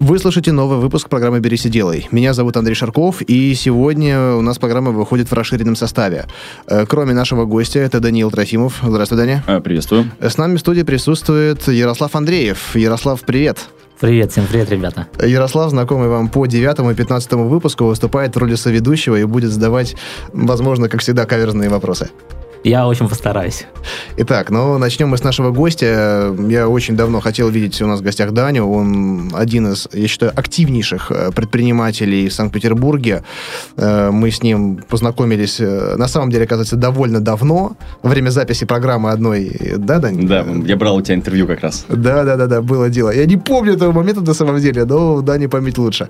Вы слушаете новый выпуск программы «Берись и делай». Меня зовут Андрей Шарков, и сегодня у нас программа выходит в расширенном составе. Э, кроме нашего гостя, это Даниил Трофимов. Здравствуй, Даня. А, приветствую. С нами в студии присутствует Ярослав Андреев. Ярослав, привет. Привет, всем привет, ребята. Ярослав, знакомый вам по девятому и пятнадцатому выпуску, выступает в роли соведущего и будет задавать, возможно, как всегда, каверзные вопросы. Я очень постараюсь. Итак, ну, начнем мы с нашего гостя. Я очень давно хотел видеть у нас в гостях Даню. Он один из, я считаю, активнейших э, предпринимателей в Санкт-Петербурге. Э, мы с ним познакомились, э, на самом деле, оказывается, довольно давно, во время записи программы одной. Да, Дань? Да, я брал у тебя интервью как раз. Да, да, да, да, было дело. Я не помню этого момента на самом деле, но Дане память лучше.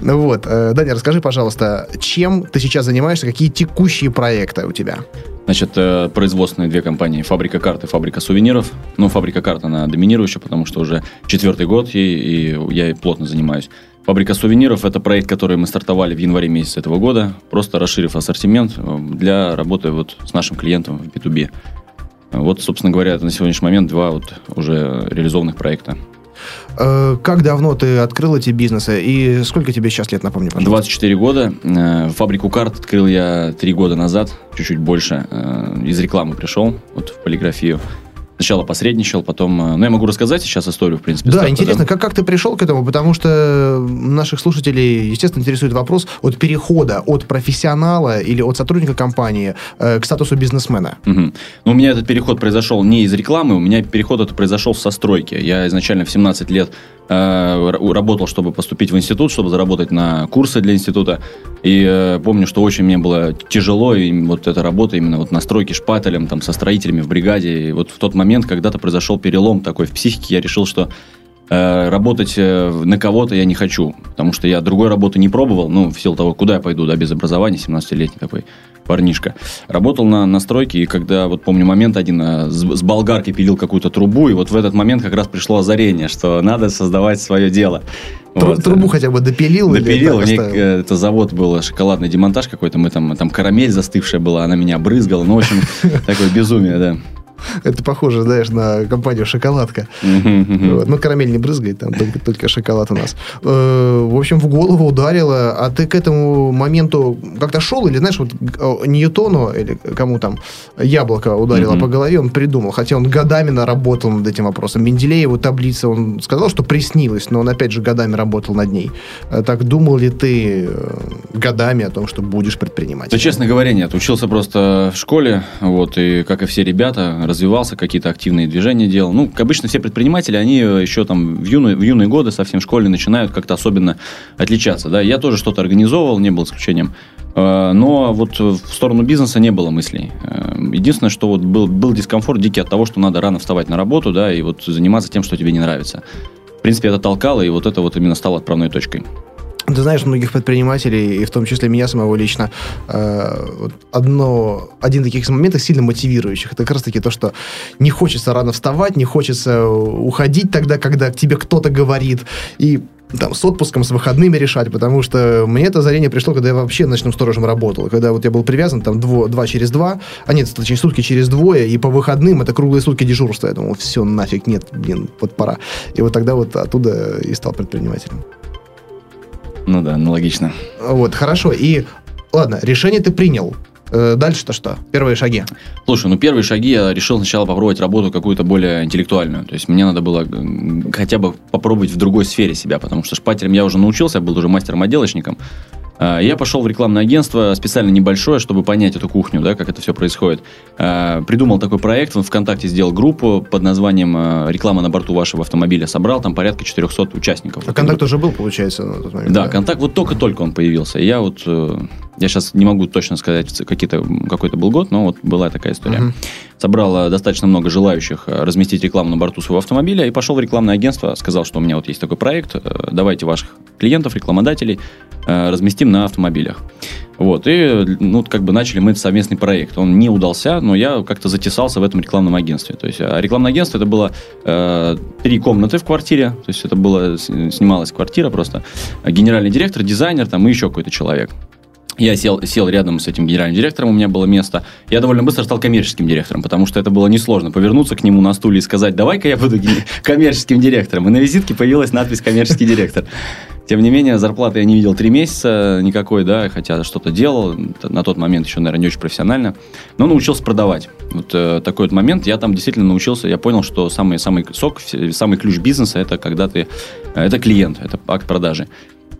Вот. Даня, расскажи, пожалуйста, чем ты сейчас занимаешься, какие текущие проекты у тебя? Значит, э, производственные две компании, фабрика карт и фабрика сувениров. Ну, фабрика карт, она доминирующая, потому что уже четвертый год ей, и я плотно занимаюсь. Фабрика сувениров – это проект, который мы стартовали в январе месяце этого года, просто расширив ассортимент э, для работы вот с нашим клиентом в B2B. Вот, собственно говоря, это на сегодняшний момент два вот уже реализованных проекта. Э, как давно ты открыл эти бизнесы и сколько тебе сейчас лет, напомню, пожалуйста? 24 года. Э, фабрику карт открыл я три года назад, чуть-чуть больше. Э, из рекламы пришел вот в полиграфию. Сначала посредничал, потом... Э, ну, я могу рассказать сейчас историю, в принципе. Да, старта, интересно, да? Как, как ты пришел к этому? Потому что наших слушателей, естественно, интересует вопрос от перехода от профессионала или от сотрудника компании э, к статусу бизнесмена. Угу. Ну, у меня этот переход произошел не из рекламы, у меня переход это произошел со стройки. Я изначально в 17 лет работал, чтобы поступить в институт, чтобы заработать на курсы для института. И э, помню, что очень мне было тяжело, и вот эта работа именно вот на стройке шпателем, там, со строителями в бригаде. И вот в тот момент, когда-то произошел перелом такой в психике, я решил, что э, работать э, на кого-то я не хочу, потому что я другой работы не пробовал, ну, в силу того, куда я пойду, да, без образования, 17-летний такой парнишка. Работал на, на стройке, и когда, вот помню, момент один, э, с, с болгарки пилил какую-то трубу, и вот в этот момент как раз пришло озарение, что надо создавать свое дело. Тру- вот. Трубу хотя бы допилил? Допилил. Или так, э, это завод был шоколадный демонтаж какой-то. Мы там, там карамель застывшая была, она меня брызгала. Ну, в общем, такое безумие, да. Это похоже, знаешь, на компанию «Шоколадка». Вот. Ну, карамель не брызгает, там только, только шоколад у нас. Э, в общем, в голову ударило. А ты к этому моменту как-то шел? Или, знаешь, вот э, Ньютону, или кому там яблоко ударило по голове, он придумал. Хотя он годами наработал над этим вопросом. Менделееву таблица, он сказал, что приснилось, но он, опять же, годами работал над ней. Э, так думал ли ты годами о том, что будешь предпринимателем? Да, честно говоря, нет. Учился просто в школе, вот, и, как и все ребята, развивался, какие-то активные движения делал. Ну, как обычно, все предприниматели, они еще там в юные, в юные годы, совсем в школе, начинают как-то особенно отличаться. Да? Я тоже что-то организовывал, не был исключением. Э, но вот в сторону бизнеса не было мыслей. Э, единственное, что вот был, был дискомфорт дикий от того, что надо рано вставать на работу, да, и вот заниматься тем, что тебе не нравится. В принципе, это толкало, и вот это вот именно стало отправной точкой. Ты знаешь, многих предпринимателей, и в том числе меня самого лично, э, одно, один из таких моментов сильно мотивирующих. Это как раз таки то, что не хочется рано вставать, не хочется уходить тогда, когда тебе кто-то говорит. И там, с отпуском, с выходными решать, потому что мне это озарение пришло, когда я вообще ночным сторожем работал. Когда вот я был привязан там дво, два через два, а нет, точнее, сутки через двое, и по выходным это круглые сутки дежурства. Я думал, все, нафиг, нет, блин, вот пора. И вот тогда вот оттуда и стал предпринимателем. Ну да, аналогично. Вот, хорошо. И, ладно, решение ты принял. Э, дальше-то что? Первые шаги? Слушай, ну первые шаги я решил сначала попробовать работу какую-то более интеллектуальную. То есть мне надо было хотя бы попробовать в другой сфере себя, потому что шпателем я уже научился, я был уже мастером-отделочником. А, я пошел в рекламное агентство, специально небольшое, чтобы понять эту кухню, да, как это все происходит. А, придумал такой проект, в ВКонтакте сделал группу под названием а, «Реклама на борту вашего автомобиля». Собрал там порядка 400 участников. А контакт уже был, получается, на тот момент? Да, да? контакт вот только-только он появился. Я вот э, Я сейчас не могу точно сказать, какие-то, какой это был год, но вот была такая история. Мгм. Собрал достаточно много желающих э, разместить рекламу на борту своего автомобиля и пошел в рекламное агентство, сказал, что у меня вот есть такой проект, э, давайте ваших клиентов, рекламодателей э, разместим на автомобилях. Вот, и, ну, как бы начали мы совместный проект. Он не удался, но я как-то затесался в этом рекламном агентстве. То есть, а рекламное агентство, это было э, три комнаты в квартире, то есть, это было, с- снималась квартира просто. Генеральный директор, дизайнер, там, и еще какой-то человек. Я сел, сел рядом с этим генеральным директором, у меня было место. Я довольно быстро стал коммерческим директором, потому что это было несложно повернуться к нему на стуле и сказать, давай-ка я буду коммерческим директором. И на визитке появилась надпись «коммерческий директор». Тем не менее, зарплаты я не видел три месяца никакой, да, хотя что-то делал. На тот момент еще, наверное, не очень профессионально. Но научился продавать. Вот э, такой вот момент. Я там действительно научился, я понял, что самый, самый сок, самый ключ бизнеса – это когда ты… э, Это клиент, это акт продажи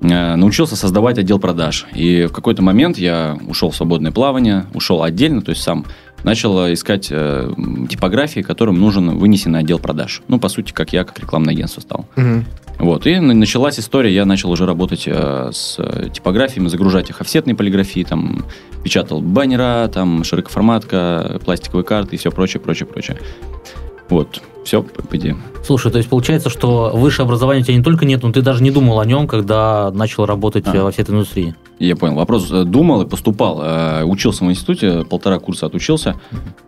научился создавать отдел продаж. И в какой-то момент я ушел в свободное плавание, ушел отдельно, то есть сам начал искать э, типографии, которым нужен вынесенный отдел продаж. Ну, по сути, как я, как рекламное агентство стал. Мгм. Вот, и на- началась история, я начал уже работать э, с э, типографиями, загружать их офсетной полиграфии, там, печатал баннера, там, широкоформатка, пластиковые карты и все прочее, прочее, прочее. Вот, все, по идее. Слушай, то есть получается, что высшее образование у тебя не только нет, но ты даже не думал о нем, когда начал работать А. э, во всей этой индустрии. Я понял. Вопрос э, думал и поступал. Э, Учился в институте, полтора курса отучился.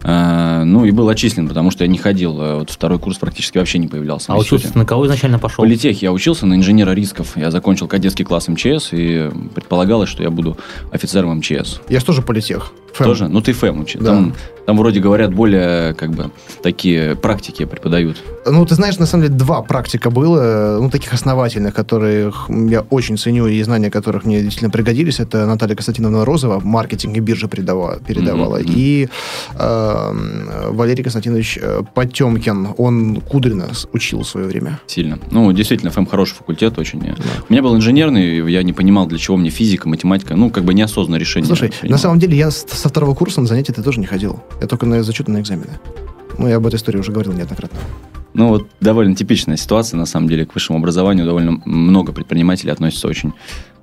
Э, Ну, и был отчислен, потому что я не ходил. Вот второй курс практически вообще не появлялся А в учился на кого изначально В пошел? политех я учился на инженера рисков. Я закончил кадетский класс МЧС, и предполагалось, что я буду офицером МЧС. Я же тоже политех. Фэм. Тоже? Ну, ты ФЭМ учи. Да. Там, там вроде говорят более, как бы, такие практики преподают. Ну, ты знаешь, на самом деле, два практика было, ну, таких основательных, которых я очень ценю, и знания которых мне действительно пригодились. Это Наталья Константиновна Розова, маркетинг и биржа передавала, передавала. Мгм. И э, Валерий Константинович э, Потемкин, он Кудрина учил в свое время. Сильно. Ну, действительно, ФЭМ хороший факультет очень. У меня был инженерный, я не понимал, для чего мне физика, математика. Ну, как бы неосознанное решение. Слушай, на самом деле я со второго курса на занятия ты тоже не ходил. Я только на зачеты на экзамены. Ну, я об этой истории уже говорил неоднократно. Ну, вот довольно типичная ситуация, на самом деле, к высшему образованию довольно много предпринимателей относятся очень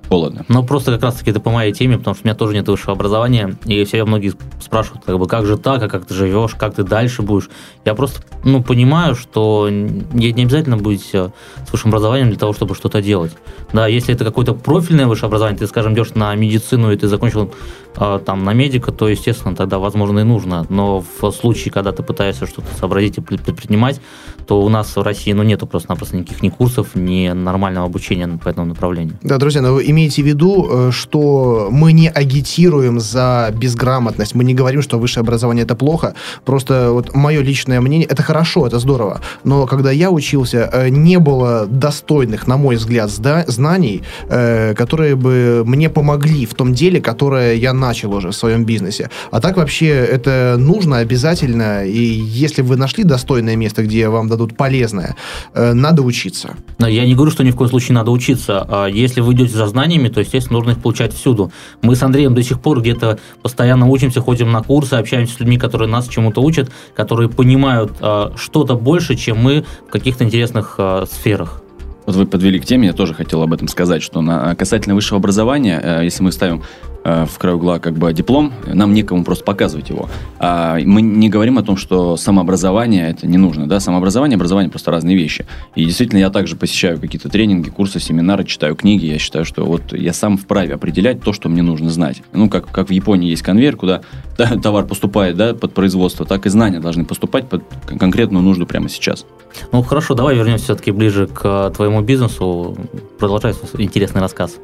холодно. Ну, просто как раз-таки это по моей теме, потому что у меня тоже нет высшего образования, и все многие спрашивают, как бы, как же так, а как ты живешь, как ты дальше будешь. Я просто, ну, понимаю, что не обязательно быть э, с высшим образованием для того, чтобы что-то делать. Да, если это какое-то профильное высшее образование, ты, скажем, идешь на медицину, и ты закончил э, там на медика, то, естественно, тогда, возможно, и нужно. Но в случае, когда ты пытаешься что-то сообразить и пред- предпринимать, то у нас в России, ну, нету просто-напросто никаких ни курсов, ни нормального обучения по этому направлению. Да, друзья, но вы имейте в виду, э, что мы не агитируем за безграмотность, мы не говорим, что высшее образование это плохо. Просто вот мое личное мнение, это хорошо, это здорово. Но когда я учился, э, не было достойных, на мой взгляд, знаний, э, которые бы мне помогли в том деле, которое я начал уже в своем бизнесе. А так вообще это нужно обязательно, и если вы нашли достойное место, где вам дадут полезное, э, надо учиться. Я не говорю, что ни в коем случае надо учиться. А Если вы идете за знаниями, то, естественно, нужно их получать всюду. Мы с Андреем до сих пор где-то постоянно учимся, ходим на курсы, общаемся с людьми, которые нас чему-то учат, которые понимают а, что-то больше, чем мы в каких-то интересных а, сферах. Вот вы подвели к теме, я тоже хотел об этом сказать, что на, касательно высшего образования, э, если мы ставим э, в край угла как бы диплом, нам некому просто показывать его. А мы не говорим о том, что самообразование это не нужно. Да? Самообразование образование просто разные вещи. И действительно, я также посещаю какие-то тренинги, курсы, семинары, читаю книги. Я считаю, что вот я сам вправе определять то, что мне нужно знать. Ну, как, как в Японии есть конвейер, куда да, товар поступает да, под производство, так и знания должны поступать под кон- конкретную нужду прямо сейчас. Ну хорошо, давай вернемся все-таки ближе к а, твоему бизнесу. Продолжай свой интересный рассказ.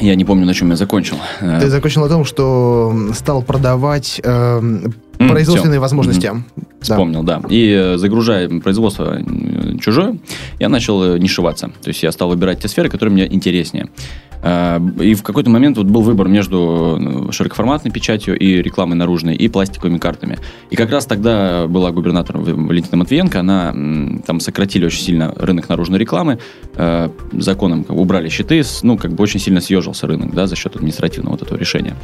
Я не помню, на чем я закончил. Э, Ты закончил на том, что стал продавать М, производственные всё. возможности. Мгм. Да. Вспомнил, да. И э, загружая производство э, чужое, я начал э, нишеваться. То есть я стал выбирать те сферы, которые мне интереснее. Э, И в какой-то момент вот был выбор между э, широкоформатной печатью и рекламой наружной, и пластиковыми картами. И как раз тогда была губернатором Валентина Матвиенко, она там сократили очень сильно рынок наружной рекламы, э, законом убрали щиты, ну, как бы очень сильно съежился рынок, да, за счет административного вот этого решения.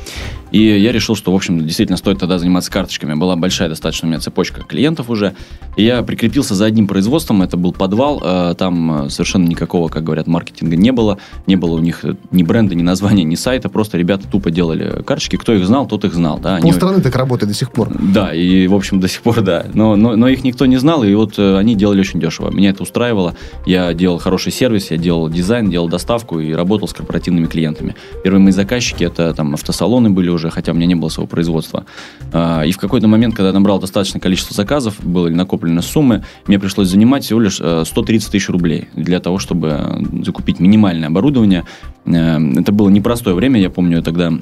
И я решил, что, в общем, действительно стоит тогда заниматься карточками. Была большая достаточно у меня цепочка клиентов уже. И я прикрепился за одним производством, это был подвал, там совершенно никакого, как говорят, маркетинга не было, не было у них ни бренда, ни названия, ни сайта, просто ребята тупо делали карточки, кто их знал, тот их знал, да. Они... Полстраны так работает до сих пор. Да, и, в общем, до сих пор, да. Но, но, но их никто не знал, и вот э, они делали очень дешево. Меня это устраивало. Я делал хороший сервис, я делал дизайн, делал доставку и работал с корпоративными клиентами. Первые мои заказчики это там автосалоны были уже, хотя у меня не было своего производства. А, и в какой-то момент, когда я набрал достаточное количество заказов, были накоплены суммы, мне пришлось занимать всего лишь э, 130 тысяч рублей для того, чтобы закупить минимальное оборудование. Э, это было непростое время, я помню, я тогда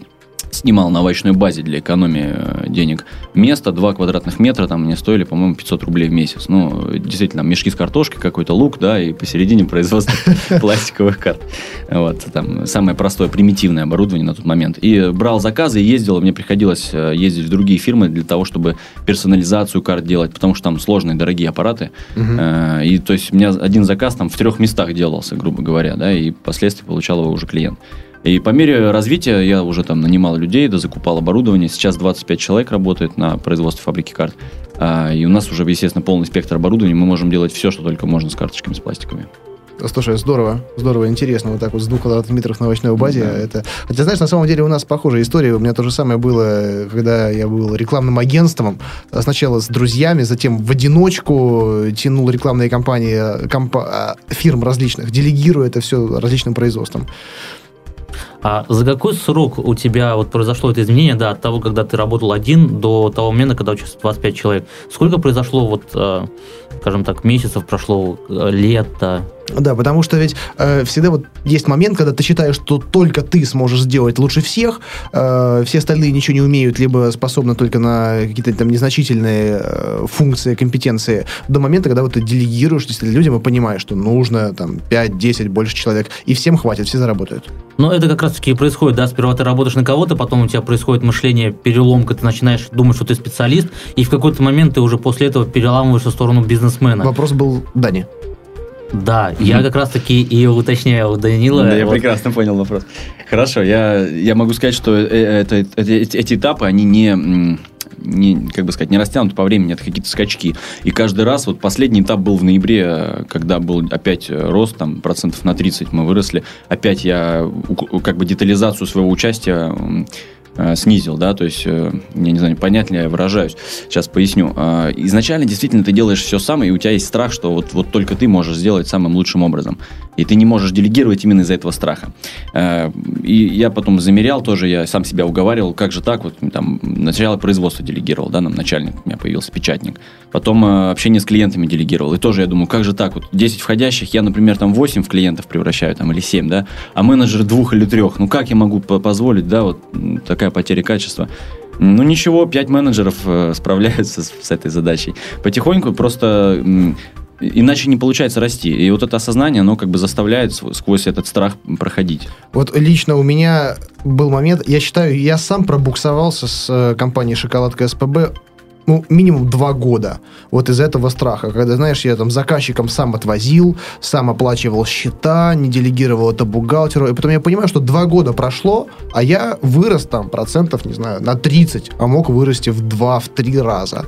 снимал на овощной базе для экономии э, денег место, 2 квадратных метра, там мне стоили, по-моему, 500 рублей в месяц. Ну, действительно, мешки с картошкой, какой-то лук, да, и посередине производство пластиковых карт. Вот, там самое простое, примитивное оборудование на тот момент. И брал заказы ездил, мне приходилось э, ездить в другие фирмы для того, чтобы персонализацию карт делать, потому что там сложные, дорогие аппараты. Э, И, то есть, у меня один заказ там в трех местах делался, грубо говоря, да, и впоследствии получал его уже клиент. И по мере развития я уже там нанимал людей, да, закупал оборудование. Сейчас 25 человек работает на производстве фабрики карт. А, и у нас уже, естественно, полный спектр оборудования. Мы можем делать все, что только можно с карточками, с пластиковыми. Слушай, здорово, здорово, интересно, вот так вот с двух квадратных метров на овощной базе. Да. Это... Хотя, знаешь, на самом деле у нас похожая история. У меня то же самое было, когда я был рекламным агентством. Сначала с друзьями, затем в одиночку тянул рекламные кампании компа- фирм различных, делегируя это все различным производствам. А за какой срок у тебя вот произошло это изменение, да, от того, когда ты работал один, до того момента, когда учился 25 человек? Сколько произошло, вот, э, скажем так, месяцев прошло, э, лета? Да, потому что ведь э, всегда вот есть момент, когда ты считаешь, что только ты сможешь сделать лучше всех, э, все остальные ничего не умеют, либо способны только на какие-то там незначительные э, функции, компетенции, до момента, когда вот ты делегируешь действительно людям и понимаешь, что нужно там 5-10 больше человек, и всем хватит, все заработают. Но это как раз-таки и происходит, да, сперва ты работаешь на кого-то, потом у тебя происходит мышление, переломка, ты начинаешь думать, что ты специалист, и в какой-то момент ты уже после этого переламываешься в сторону бизнесмена. Вопрос был Дани. Да, я как раз-таки и уточняю у Данила. Да, я вот, прекрасно понял вопрос. Хорошо, я, я могу сказать, что э, это, это- эти, эти этапы, они не, не, как бы сказать, не растянуты по времени, это какие-то скачки. И каждый раз, вот последний этап был в ноябре, э, когда был опять э, рост, там, процентов на 30 мы выросли. Опять я как бы детализацию своего участия э, снизил, да, то есть, э, я не знаю, понятно ли я выражаюсь, сейчас поясню. Э, Изначально действительно ты делаешь все сам, и у тебя есть страх, что вот, вот только ты можешь сделать самым лучшим образом. И ты не можешь делегировать именно из-за этого страха. Э, И я потом замерял тоже, я сам себя уговаривал, как же так, вот там сначала производство делегировал, да, нам начальник, у меня появился печатник. Потом э, общение с клиентами делегировал. И тоже я думаю, как же так, вот 10 входящих, я, например, там 8 в клиентов превращаю, там, или 7, да, а менеджер двух или трех. Ну, как я могу по- позволить, да, вот м, такая потеря качества. Ну ничего, пять менеджеров э, справляются с, с этой задачей. Потихоньку просто м, иначе не получается расти. И вот это осознание, оно как бы заставляет сквозь этот страх проходить. Вот лично у меня был момент, я считаю, я сам пробуксовался с э, компанией «Шоколадка СПБ» ну, минимум два года вот из этого страха. Когда, знаешь, я там заказчикам сам отвозил, сам оплачивал счета, не делегировал это бухгалтеру. И потом я понимаю, что два года прошло, а я вырос там процентов, не знаю, на 30, а мог вырасти в два, в три раза.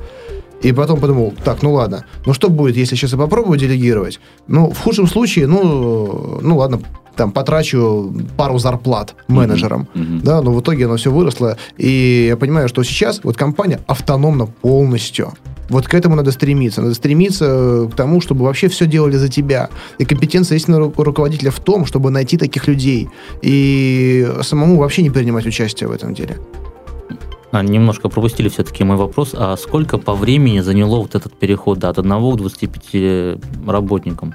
И потом подумал, так, ну ладно, ну что будет, если сейчас я попробую делегировать? Ну, в худшем случае, ну, ну ладно, там потрачу пару зарплат менеджерам. Мгм. Да, но в итоге оно все выросло. И я понимаю, что сейчас вот компания автономна полностью. Вот к этому надо стремиться. Надо стремиться к тому, чтобы вообще все делали за тебя. И компетенция истинного ру- руководителя в том, чтобы найти таких людей. И самому вообще не принимать участие в этом деле. А, немножко пропустили все-таки мой вопрос. А сколько по времени заняло вот этот переход да, от 1 к 25 работникам?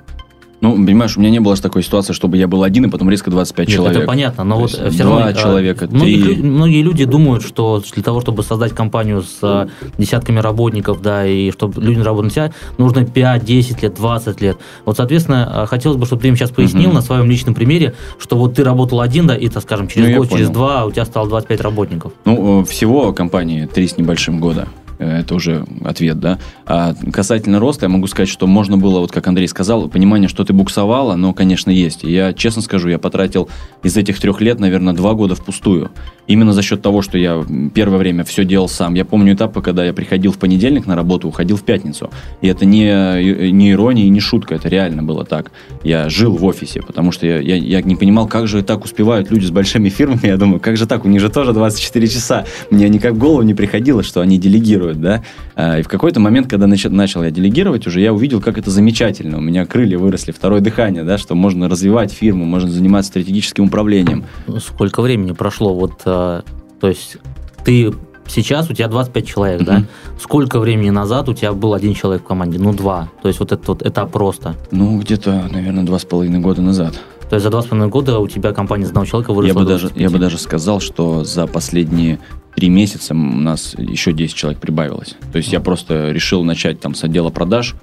Ну, понимаешь, у меня не было же такой ситуации, чтобы я был один, и потом резко 25 Нет, человек. Это понятно, но То вот есть все два равно... а, человека, многие, три. многие люди думают, что для того, чтобы создать компанию с а, десятками работников, да, и чтобы люди работали на себя, нужно 5, 10 лет, 20 лет. Вот, соответственно, хотелось бы, чтобы ты им сейчас пояснил Мгм. на своем личном примере, что вот ты работал один, да, и, так скажем, через Ну, год, через два у тебя стало 25 работников. Ну, э, всего компании три с небольшим года. Э, Это уже ответ, да. А касательно роста, я могу сказать, что можно было, вот как Андрей сказал, понимание, что ты буксовала, но, конечно, есть. И я, честно скажу, я потратил из этих трех лет, наверное, два года впустую. Именно за счет того, что я первое время все делал сам. Я помню этапы, когда я приходил в понедельник на работу, уходил в пятницу. И это не, не ирония и не шутка, это реально было так. Я жил в офисе, потому что я, я, я не понимал, как же так успевают люди с большими фирмами. Я думаю, как же так, у них же тоже 24 часа. Мне никак в голову не приходило, что они делегируют, да. А, И в какой-то момент, когда начал, я делегировать, уже я увидел, как это замечательно. У меня крылья выросли, второе дыхание, да, что можно развивать фирму, можно заниматься стратегическим управлением. Сколько времени прошло? Вот, э, то есть ты сейчас у тебя 25 человек, да? Мгм. Сколько времени назад у тебя был один человек в команде? Ну, два. То есть вот этот вот этап роста. Ну, где-то, наверное, два с половиной года назад. То есть за два с половиной года у тебя компания с одного человека выросла Я бы, даже, 25. я бы даже сказал, что за последние три месяца у нас еще 10 человек прибавилось. То есть я просто решил начать там с отдела продаж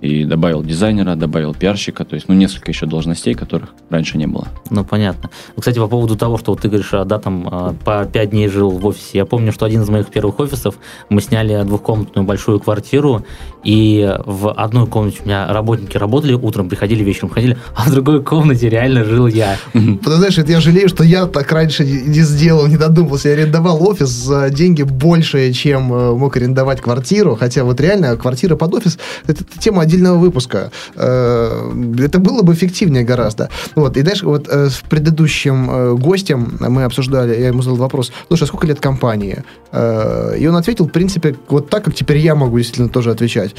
и добавил дизайнера, добавил пиарщика, то есть ну несколько еще должностей, которых раньше не было. Ну, понятно. Кстати, по поводу того, что вот ты говоришь, а, да, там а, по пять дней жил в офисе. Я помню, что один из моих первых офисов, мы сняли двухкомнатную большую квартиру, и в одной комнате у меня работники работали, утром приходили, вечером ходили, а в другой комнате реально жил я. Ты знаешь, это я жалею, что я так раньше не сделал, не додумался. Я арендовал офис за деньги больше, чем э, мог арендовать квартиру. Хотя вот реально квартира под офис это, это тема отдельного выпуска. Э, Это было бы эффективнее гораздо. Вот. И дальше вот э, с предыдущим э, гостем мы обсуждали, я ему задал вопрос, слушай, а сколько лет компании? И он ответил, в принципе, вот так, как теперь я могу действительно тоже отвечать.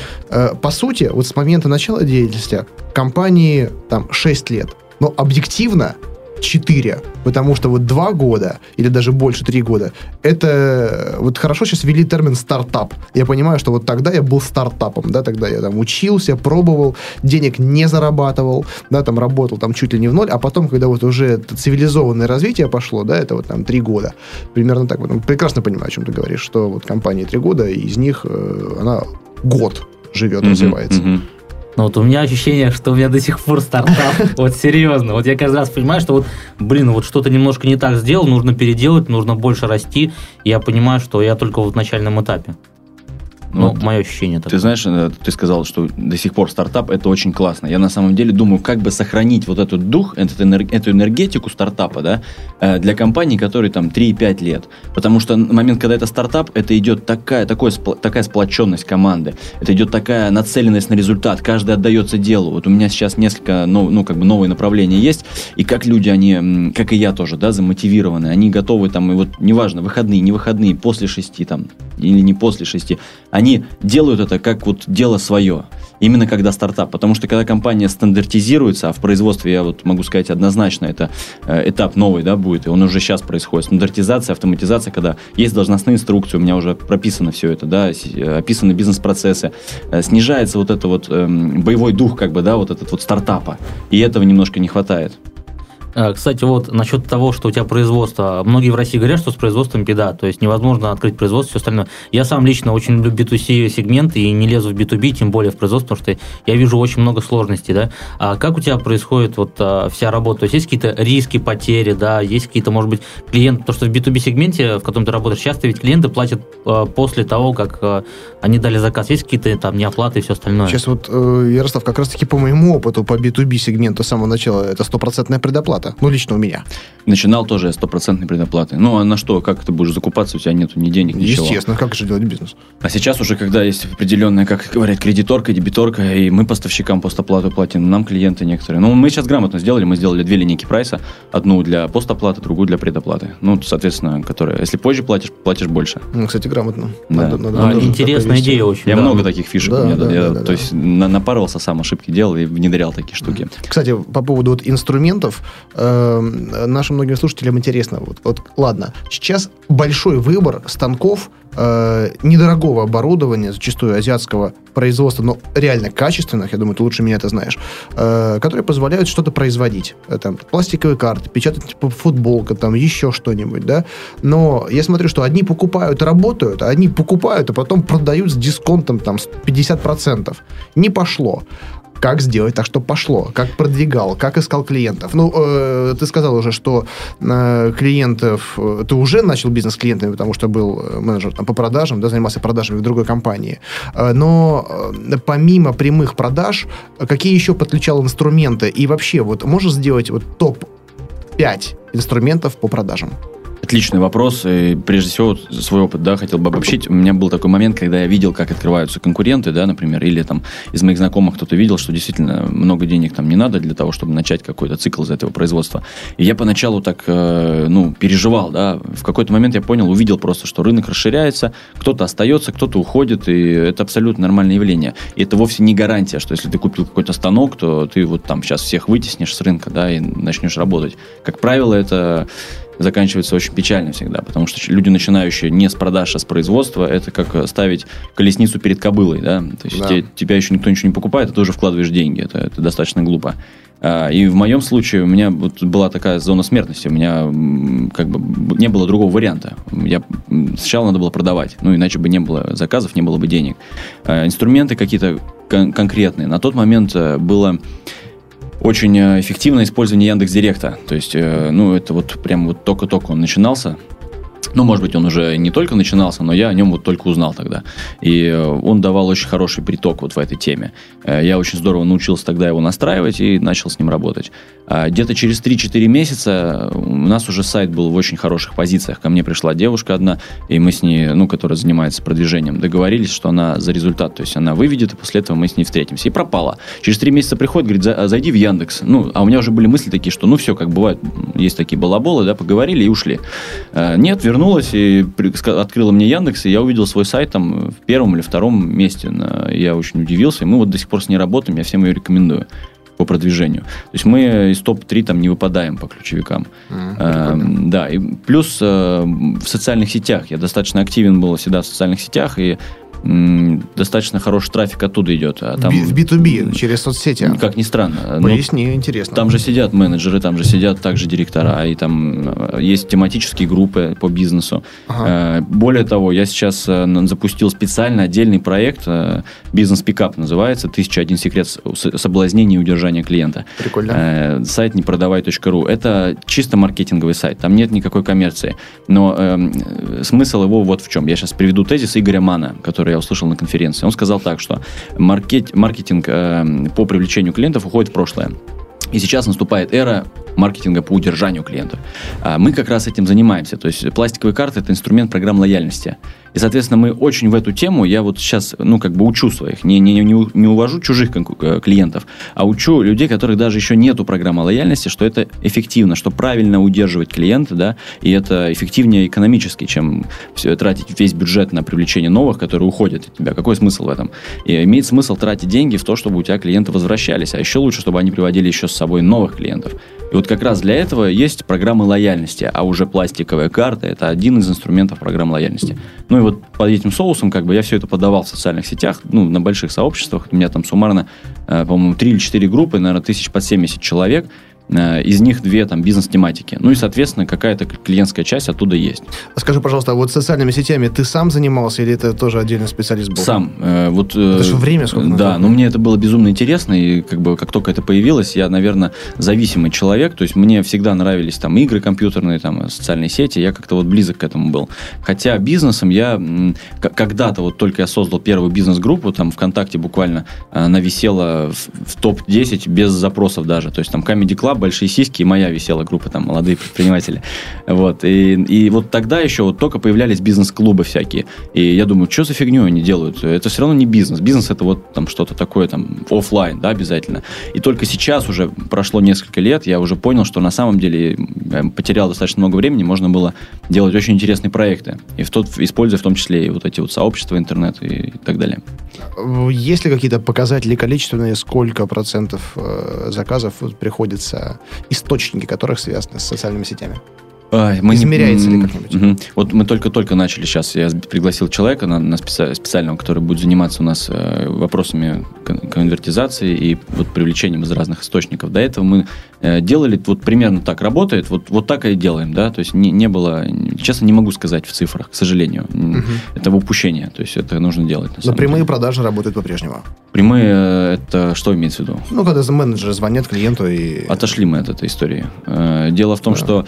По сути, вот с момента начала деятельности компании там 6 лет. Но объективно 4, потому что вот 2 года, или даже больше 3 года, это вот хорошо сейчас ввели термин стартап. Я понимаю, что вот тогда я был стартапом, да, тогда я там учился, пробовал, денег не зарабатывал, да, там работал там чуть ли не в ноль, а потом, когда вот уже это цивилизованное развитие пошло, да, это вот там 3 года, примерно так, вот, ну, прекрасно понимаю, о чем ты говоришь, что вот компания 3 года, и из них э, она год живет, Мгм, развивается. мгм. Но вот у меня ощущение, что у меня до сих пор стартап. Вот серьезно. Вот я каждый раз понимаю, что вот, блин, вот что-то немножко не так сделал, нужно переделать, нужно больше расти. Я понимаю, что я только вот в начальном этапе. Ну, Вот мое ощущение Ты такое. знаешь, э, ты сказал, что до сих пор стартап это очень классно. Я на самом деле думаю, как бы сохранить вот этот дух, этот энер- эту энергетику стартапа, да, э, для компаний, которые там 3-5 лет. Потому что на момент, когда это стартап, это идет такая, такой, спла- такая сплоченность команды, это идет такая нацеленность на результат, каждый отдается делу. Вот у меня сейчас несколько, ну, ну как бы новые направления есть, и как люди, они, как и я тоже, да, замотивированы, они готовы там, и вот неважно, выходные, не выходные, после шести там, или не после шести, они делают это как вот дело свое. Именно когда стартап. Потому что когда компания стандартизируется, а в производстве я вот могу сказать однозначно, это э, этап новый, да, будет, и он уже сейчас происходит. Стандартизация, автоматизация, когда есть должностные инструкции, у меня уже прописано все это, да, э, описаны бизнес-процессы, э, снижается вот это вот эм, боевой дух, как бы, да, вот этот вот стартапа. И этого немножко не хватает. А, Кстати, вот насчет того, что у тебя производство, многие в России говорят, что с производством беда, то есть невозможно открыть производство, все остальное. Я сам лично очень люблю B2C сегмент и не лезу в B2B, тем более в производство, потому что я вижу очень много сложностей, да. А как у тебя происходит вот а, вся работа? То есть есть какие-то риски, потери, да, есть какие-то, может быть, клиенты, потому что в B2B сегменте, в котором ты работаешь, часто ведь клиенты платят а, после того, как они дали заказ. Есть какие-то там неоплаты и все остальное? Сейчас вот, э, Ярослав, как раз-таки по моему опыту, по B2B сегменту с самого начала, это стопроцентная предоплата. Ну, лично у меня. Начинал тоже я стопроцентной предоплаты. Ну, а на что? Как ты будешь закупаться? У тебя нету ни денег, ничего. Естественно, как же делать бизнес? А сейчас уже, когда есть определенная, как говорят, кредиторка, дебиторка, и мы поставщикам постоплату платим, нам клиенты некоторые. Ну, мы сейчас грамотно сделали, мы сделали две линейки прайса, одну для постоплаты, другую для предоплаты. Ну, соответственно, которая, если позже платишь, платишь больше. Ну, Кстати, грамотно. Да. Надо- надо А, интересная идея очень. Я да. много таких фишек Да, у меня, да, я, да, то да. есть на- напарывался сам, ошибки делал и внедрял такие штуки. Кстати, по поводу вот инструментов, э, нашим многим слушателям интересно. Вот, вот, ладно, сейчас большой выбор станков э, недорогого оборудования, зачастую азиатского производства, но реально качественных, я думаю, ты лучше меня это знаешь, э, которые позволяют что-то производить. Э, Там, пластиковые карты, печатать типа футболка, там еще что-нибудь, да. Но я смотрю, что одни покупают работают, а одни покупают, а потом продают с дисконтом там с 50%. Не пошло. Как сделать так, чтобы пошло, как продвигал, как искал клиентов. Ну, э, ты сказал уже, что э, клиентов, э, ты уже начал бизнес с клиентами, потому что был э, менеджер там, по продажам, да, занимался продажами в другой компании. Э, но э, помимо прямых продаж, какие еще подключал инструменты? И вообще, вот можешь сделать вот топ-5 инструментов по продажам? Отличный вопрос. И прежде всего, свой опыт, да, хотел бы обобщить. У меня был такой момент, когда я видел, как открываются конкуренты, да, например, или там из моих знакомых кто-то видел, что действительно много денег там не надо для того, чтобы начать какой-то цикл из этого производства. И я поначалу так, э, ну, переживал, да. В какой-то момент я понял, увидел просто, что рынок расширяется, кто-то остается, кто-то уходит, и это абсолютно нормальное явление. И это вовсе не гарантия, что если ты купил какой-то станок, то ты вот там сейчас всех вытеснишь с рынка, да, и начнешь работать. Как правило, это заканчивается очень печально всегда, потому что люди, начинающие не с продаж, а с производства, это как ставить колесницу перед кобылой, да, то есть да. Те, тебя еще никто ничего не покупает, а ты уже вкладываешь деньги, это, это достаточно глупо. А, и в моем случае у меня вот была такая зона смертности, у меня как бы не было другого варианта. Я, сначала надо было продавать, ну иначе бы не было заказов, не было бы денег. А, инструменты какие-то кон- конкретные. На тот момент э, было очень э, эффективное использование Яндекс Директа. То есть, э, ну, это вот прям вот только-только он начинался. Ну, может быть, он уже не только начинался, но я о нем вот только узнал тогда. И э, он давал очень хороший приток вот в этой теме. Э, я очень здорово научился тогда его настраивать и начал с ним работать. А где-то через 3-4 месяца у нас уже сайт был в очень хороших позициях. Ко мне пришла девушка одна, и мы с ней, ну, которая занимается продвижением, договорились, что она за результат, то есть она выведет, и после этого мы с ней встретимся. И пропала. Через 3 месяца приходит, говорит, «А зайди в Яндекс. Ну, а у меня уже были мысли такие, что, ну, все, как бывает, есть такие балаболы, да, поговорили и ушли. Нет, вернулась и открыла мне Яндекс, и я увидел свой сайт там в первом или втором месте. Я очень удивился, и мы вот до сих пор с ней работаем, я всем ее рекомендую по продвижению. То есть мы из топ-3 там не выпадаем по ключевикам. Mm, э, да, и плюс э, в социальных сетях. Я достаточно активен был всегда в социальных сетях, и достаточно хороший трафик оттуда идет. А там, в B2B, через соцсети. Как ни странно. Поясни, ну, интересно. Там же сидят менеджеры, там же сидят также директора, и там э, есть тематические группы по бизнесу. Ага. Э, более того, я сейчас э, запустил специально отдельный проект, бизнес-пикап называется, «1001 секрет соблазнения и удержания клиента». Прикольно. Сайт непродавай.ру. Это чисто маркетинговый сайт, там нет никакой коммерции. Но э, смысл его вот в чем. Я сейчас приведу тезис Игоря Мана, который который я услышал на конференции. Он сказал так, что маркет, маркетинг э, по привлечению клиентов уходит в прошлое. И сейчас наступает эра маркетинга по удержанию клиентов. А мы как раз этим занимаемся. То есть пластиковые карты – это инструмент программ лояльности. И, соответственно, мы очень в эту тему, я вот сейчас, ну, как бы учу своих, не, не, не, не увожу чужих э, клиентов, а учу людей, которых даже еще нету программы лояльности, что это эффективно, что правильно удерживать клиента, да, и это эффективнее экономически, чем все, тратить весь бюджет на привлечение новых, которые уходят от тебя. Какой смысл в этом? И имеет смысл тратить деньги в то, чтобы у тебя клиенты возвращались, а еще лучше, чтобы они приводили еще с собой новых клиентов. И вот как раз для этого есть программы лояльности, а уже пластиковая карта – это один из инструментов программы лояльности. Ну и вот под этим соусом как бы я все это подавал в социальных сетях, ну, на больших сообществах. У меня там суммарно, э, по-моему, 3 или 4 группы, наверное, тысяч под 70 человек – из них две там бизнес-тематики. Ну и, соответственно, какая-то клиентская часть оттуда есть. А скажи, пожалуйста, а вот социальными сетями ты сам занимался или это тоже отдельный специалист был? Сам. Э, вот, э, это же время сколько Да, но мне это было безумно интересно, и как бы как только это появилось, я, наверное, зависимый человек, то есть мне всегда нравились там игры компьютерные, там социальные сети, я как-то вот близок к этому был. Хотя бизнесом я когда-то вот только я создал первую бизнес-группу, там ВКонтакте буквально она висела в, в топ-10 без запросов даже, то есть там Comedy Club большие сиськи, и моя висела группа, там, молодые предприниматели. Вот. И, и вот тогда еще вот только появлялись бизнес-клубы всякие. И я думаю, что за фигню они делают? Это все равно не бизнес. Бизнес это вот там что-то такое там офлайн, да, обязательно. И только сейчас уже прошло несколько лет, я уже понял, что на самом деле потерял достаточно много времени, можно было делать очень интересные проекты. И в тот, используя в том числе и вот эти вот сообщества, интернет и, и так далее. Есть ли какие-то показатели количественные, сколько процентов э, заказов приходится источники которых связаны с социальными сетями? Мы не- Измеряется ли м, как-нибудь? мгм. Вот мы только-только начали сейчас. Я пригласил человека на, на специального, который будет заниматься у нас э, вопросами кон- конвертизации и вот привлечением из разных источников. До этого мы э, делали вот примерно так работает, вот, вот так и делаем, да. То есть не, не было, честно, не могу сказать в цифрах, к сожалению. Мгм. Это упущение. То есть это нужно делать. Но прямые деле. продажи работают по-прежнему. Прямые э, это что имеется в виду? Ну, когда менеджеры звонят клиенту и... Отошли мы от этой истории. Э, Дело в том, Да. что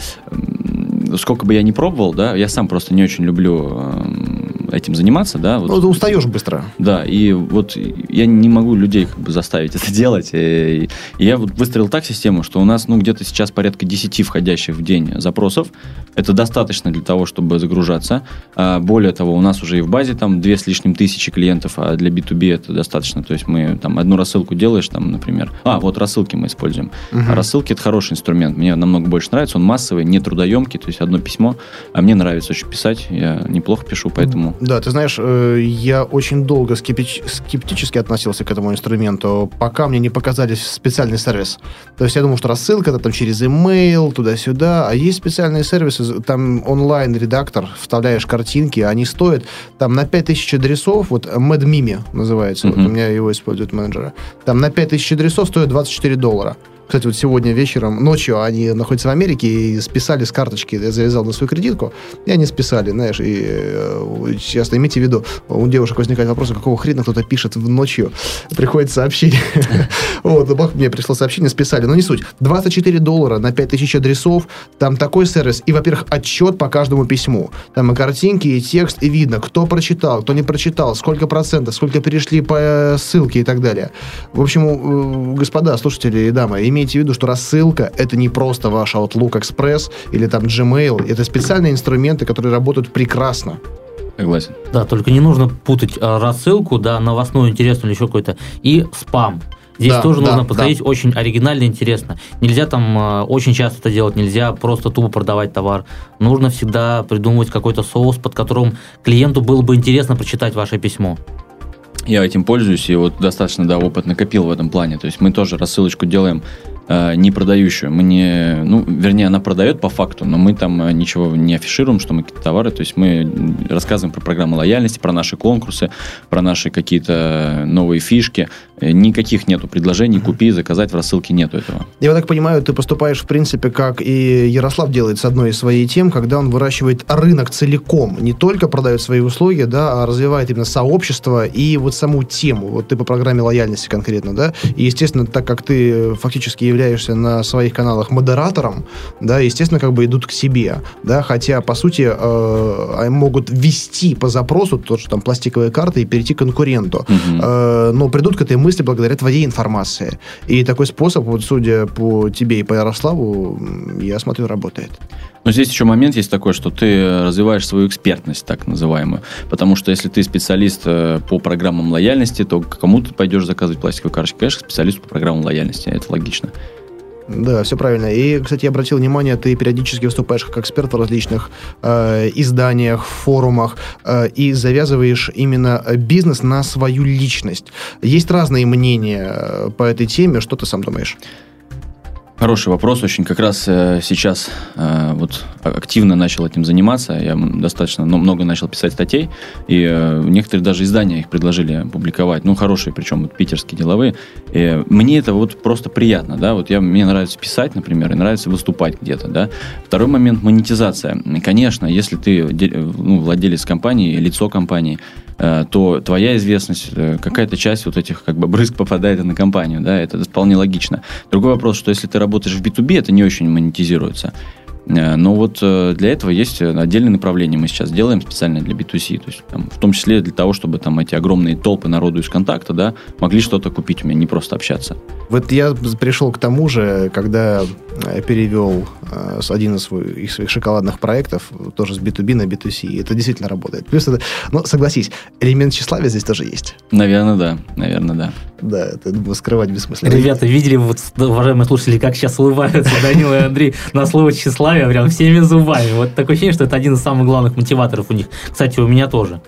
сколько бы я ни пробовал, да, я сам просто не очень люблю эм, этим заниматься, да. вот. Ну, ты устаешь быстро. Да, и вот я не могу людей как бы заставить это делать. И и я вот выстроил так систему, что у нас, ну, где-то сейчас порядка 10 входящих в день запросов. Это достаточно для того, чтобы загружаться. А более того, у нас уже и в базе там две с лишним тысячи клиентов, а для B2B это достаточно. То есть мы там одну рассылку делаешь, там, например. А, вот рассылки мы используем. Мгм. А рассылки это хороший инструмент. Мне намного больше нравится. Он массовый, не трудоемкий, то есть одно письмо. А мне нравится очень писать. Я неплохо пишу, поэтому. Да, ты знаешь, э, я очень долго скептич- скептически относился к этому инструменту, пока мне не показали специальный сервис. То есть я думал, что рассылка это там через email, туда-сюда, а есть специальные сервисы, там онлайн-редактор, вставляешь картинки, они стоят там на 5000 адресов, вот MadMimi называется, вот Мгм. у меня его используют менеджеры, там на 5000 адресов стоит 24 доллара. Кстати, вот сегодня вечером, ночью они находятся в Америке и списали с карточки, я завязал на свою кредитку, и они списали, знаешь, и э, честно, имейте в виду, у девушек возникает вопрос, а какого хрена кто-то пишет в ночью, приходит сообщение. Вот, бах, мне пришло сообщение, списали, но не суть. 24 доллара на 5000 адресов, там такой сервис, и, во-первых, отчет по каждому письму. Там и картинки, и текст, и видно, кто прочитал, кто не прочитал, сколько процентов, сколько перешли по э, ссылке и так далее. В общем, э, господа, слушатели и дамы, имейте в виду, что рассылка — это не просто ваш Outlook Express или там Gmail, это специальные инструменты, которые работают прекрасно. Согласен. Да, только не нужно путать э, рассылку, да, новостную, интересную или еще какой-то, и спам. Здесь Да, тоже да, нужно подходить очень оригинально, интересно. Нельзя там э, очень часто это делать, нельзя просто тупо продавать товар. Нужно всегда придумывать какой-то соус, под которым клиенту было бы интересно прочитать ваше письмо. Я этим пользуюсь, и вот достаточно, да, опыт накопил в этом плане. То есть мы тоже рассылочку делаем не продающую. Мы не, ну, вернее, она продает по факту, но мы там э, ничего не афишируем, что мы какие-то товары. То есть мы рассказываем про программу лояльности, про наши конкурсы, про наши какие-то новые фишки. Э, Никаких нету предложений, купи, заказать в рассылке нету этого. Я так понимаю, ты поступаешь, в принципе, как и Ярослав делает с одной из своих тем, когда он выращивает рынок целиком. Не только продает свои услуги, да, а развивает именно сообщество и вот саму тему. Вот ты по программе лояльности конкретно, да. И, естественно, так как ты фактически являешься на своих каналах модератором, да, естественно, как бы идут к себе, да, хотя, по сути, э, они могут ввести по запросу, то, что там пластиковые карты, и перейти к конкуренту. Мгм. Э, но придут к этой мысли благодаря твоей информации. И такой способ, вот судя по тебе и по Ярославу, я смотрю, работает. Но здесь еще момент есть такой, что ты развиваешь свою экспертность, так называемую. Потому что если ты специалист э, по программам лояльности, то кому ты пойдешь заказывать пластиковые карточки? Конечно, специалисту по программам лояльности. Это логично. Да, все правильно. И, кстати, я обратил внимание, ты периодически выступаешь как эксперт в различных э, изданиях, форумах э, и завязываешь именно э, бизнес на свою личность. Есть разные мнения э, по этой теме. Что ты сам думаешь? Хороший вопрос. Очень как раз э, сейчас э, вот а- активно начал этим заниматься. Я достаточно ну, много начал писать статей. И э, некоторые даже издания их предложили публиковать. Ну, хорошие, причем вот, питерские деловые. И мне это вот просто приятно. Да? Вот я, мне нравится писать, например, и нравится выступать где-то. Да? Второй момент – монетизация. Конечно, если ты ну, владелец компании, лицо компании, то твоя известность, э, какая-то часть вот этих как бы брызг попадает на компанию, да, это вполне логично. Другой вопрос, что если ты работаешь в B2B, это не очень монетизируется. Э, Но вот э, для этого есть э, отдельное направление. Мы сейчас делаем специально для B2C. То есть, там, в том числе для того, чтобы там эти огромные толпы народу из контакта да, могли что-то купить у меня, не просто общаться. Вот я пришел к тому же, когда э, перевел э, один из своих, из своих шоколадных проектов, тоже с B2B на B2C. И это действительно работает. Плюс это, ну, согласись, элемент тщеславия здесь тоже есть. Наверное, да. Наверное, да. Да, это думаю, скрывать бессмысленно. Ребята, видели, вот, уважаемые слушатели, как сейчас улыбаются Данила и Андрей на слово тщеславие прям всеми зубами. Вот такое ощущение, что это один из самых главных мотиваторов у них. Кстати, у меня тоже.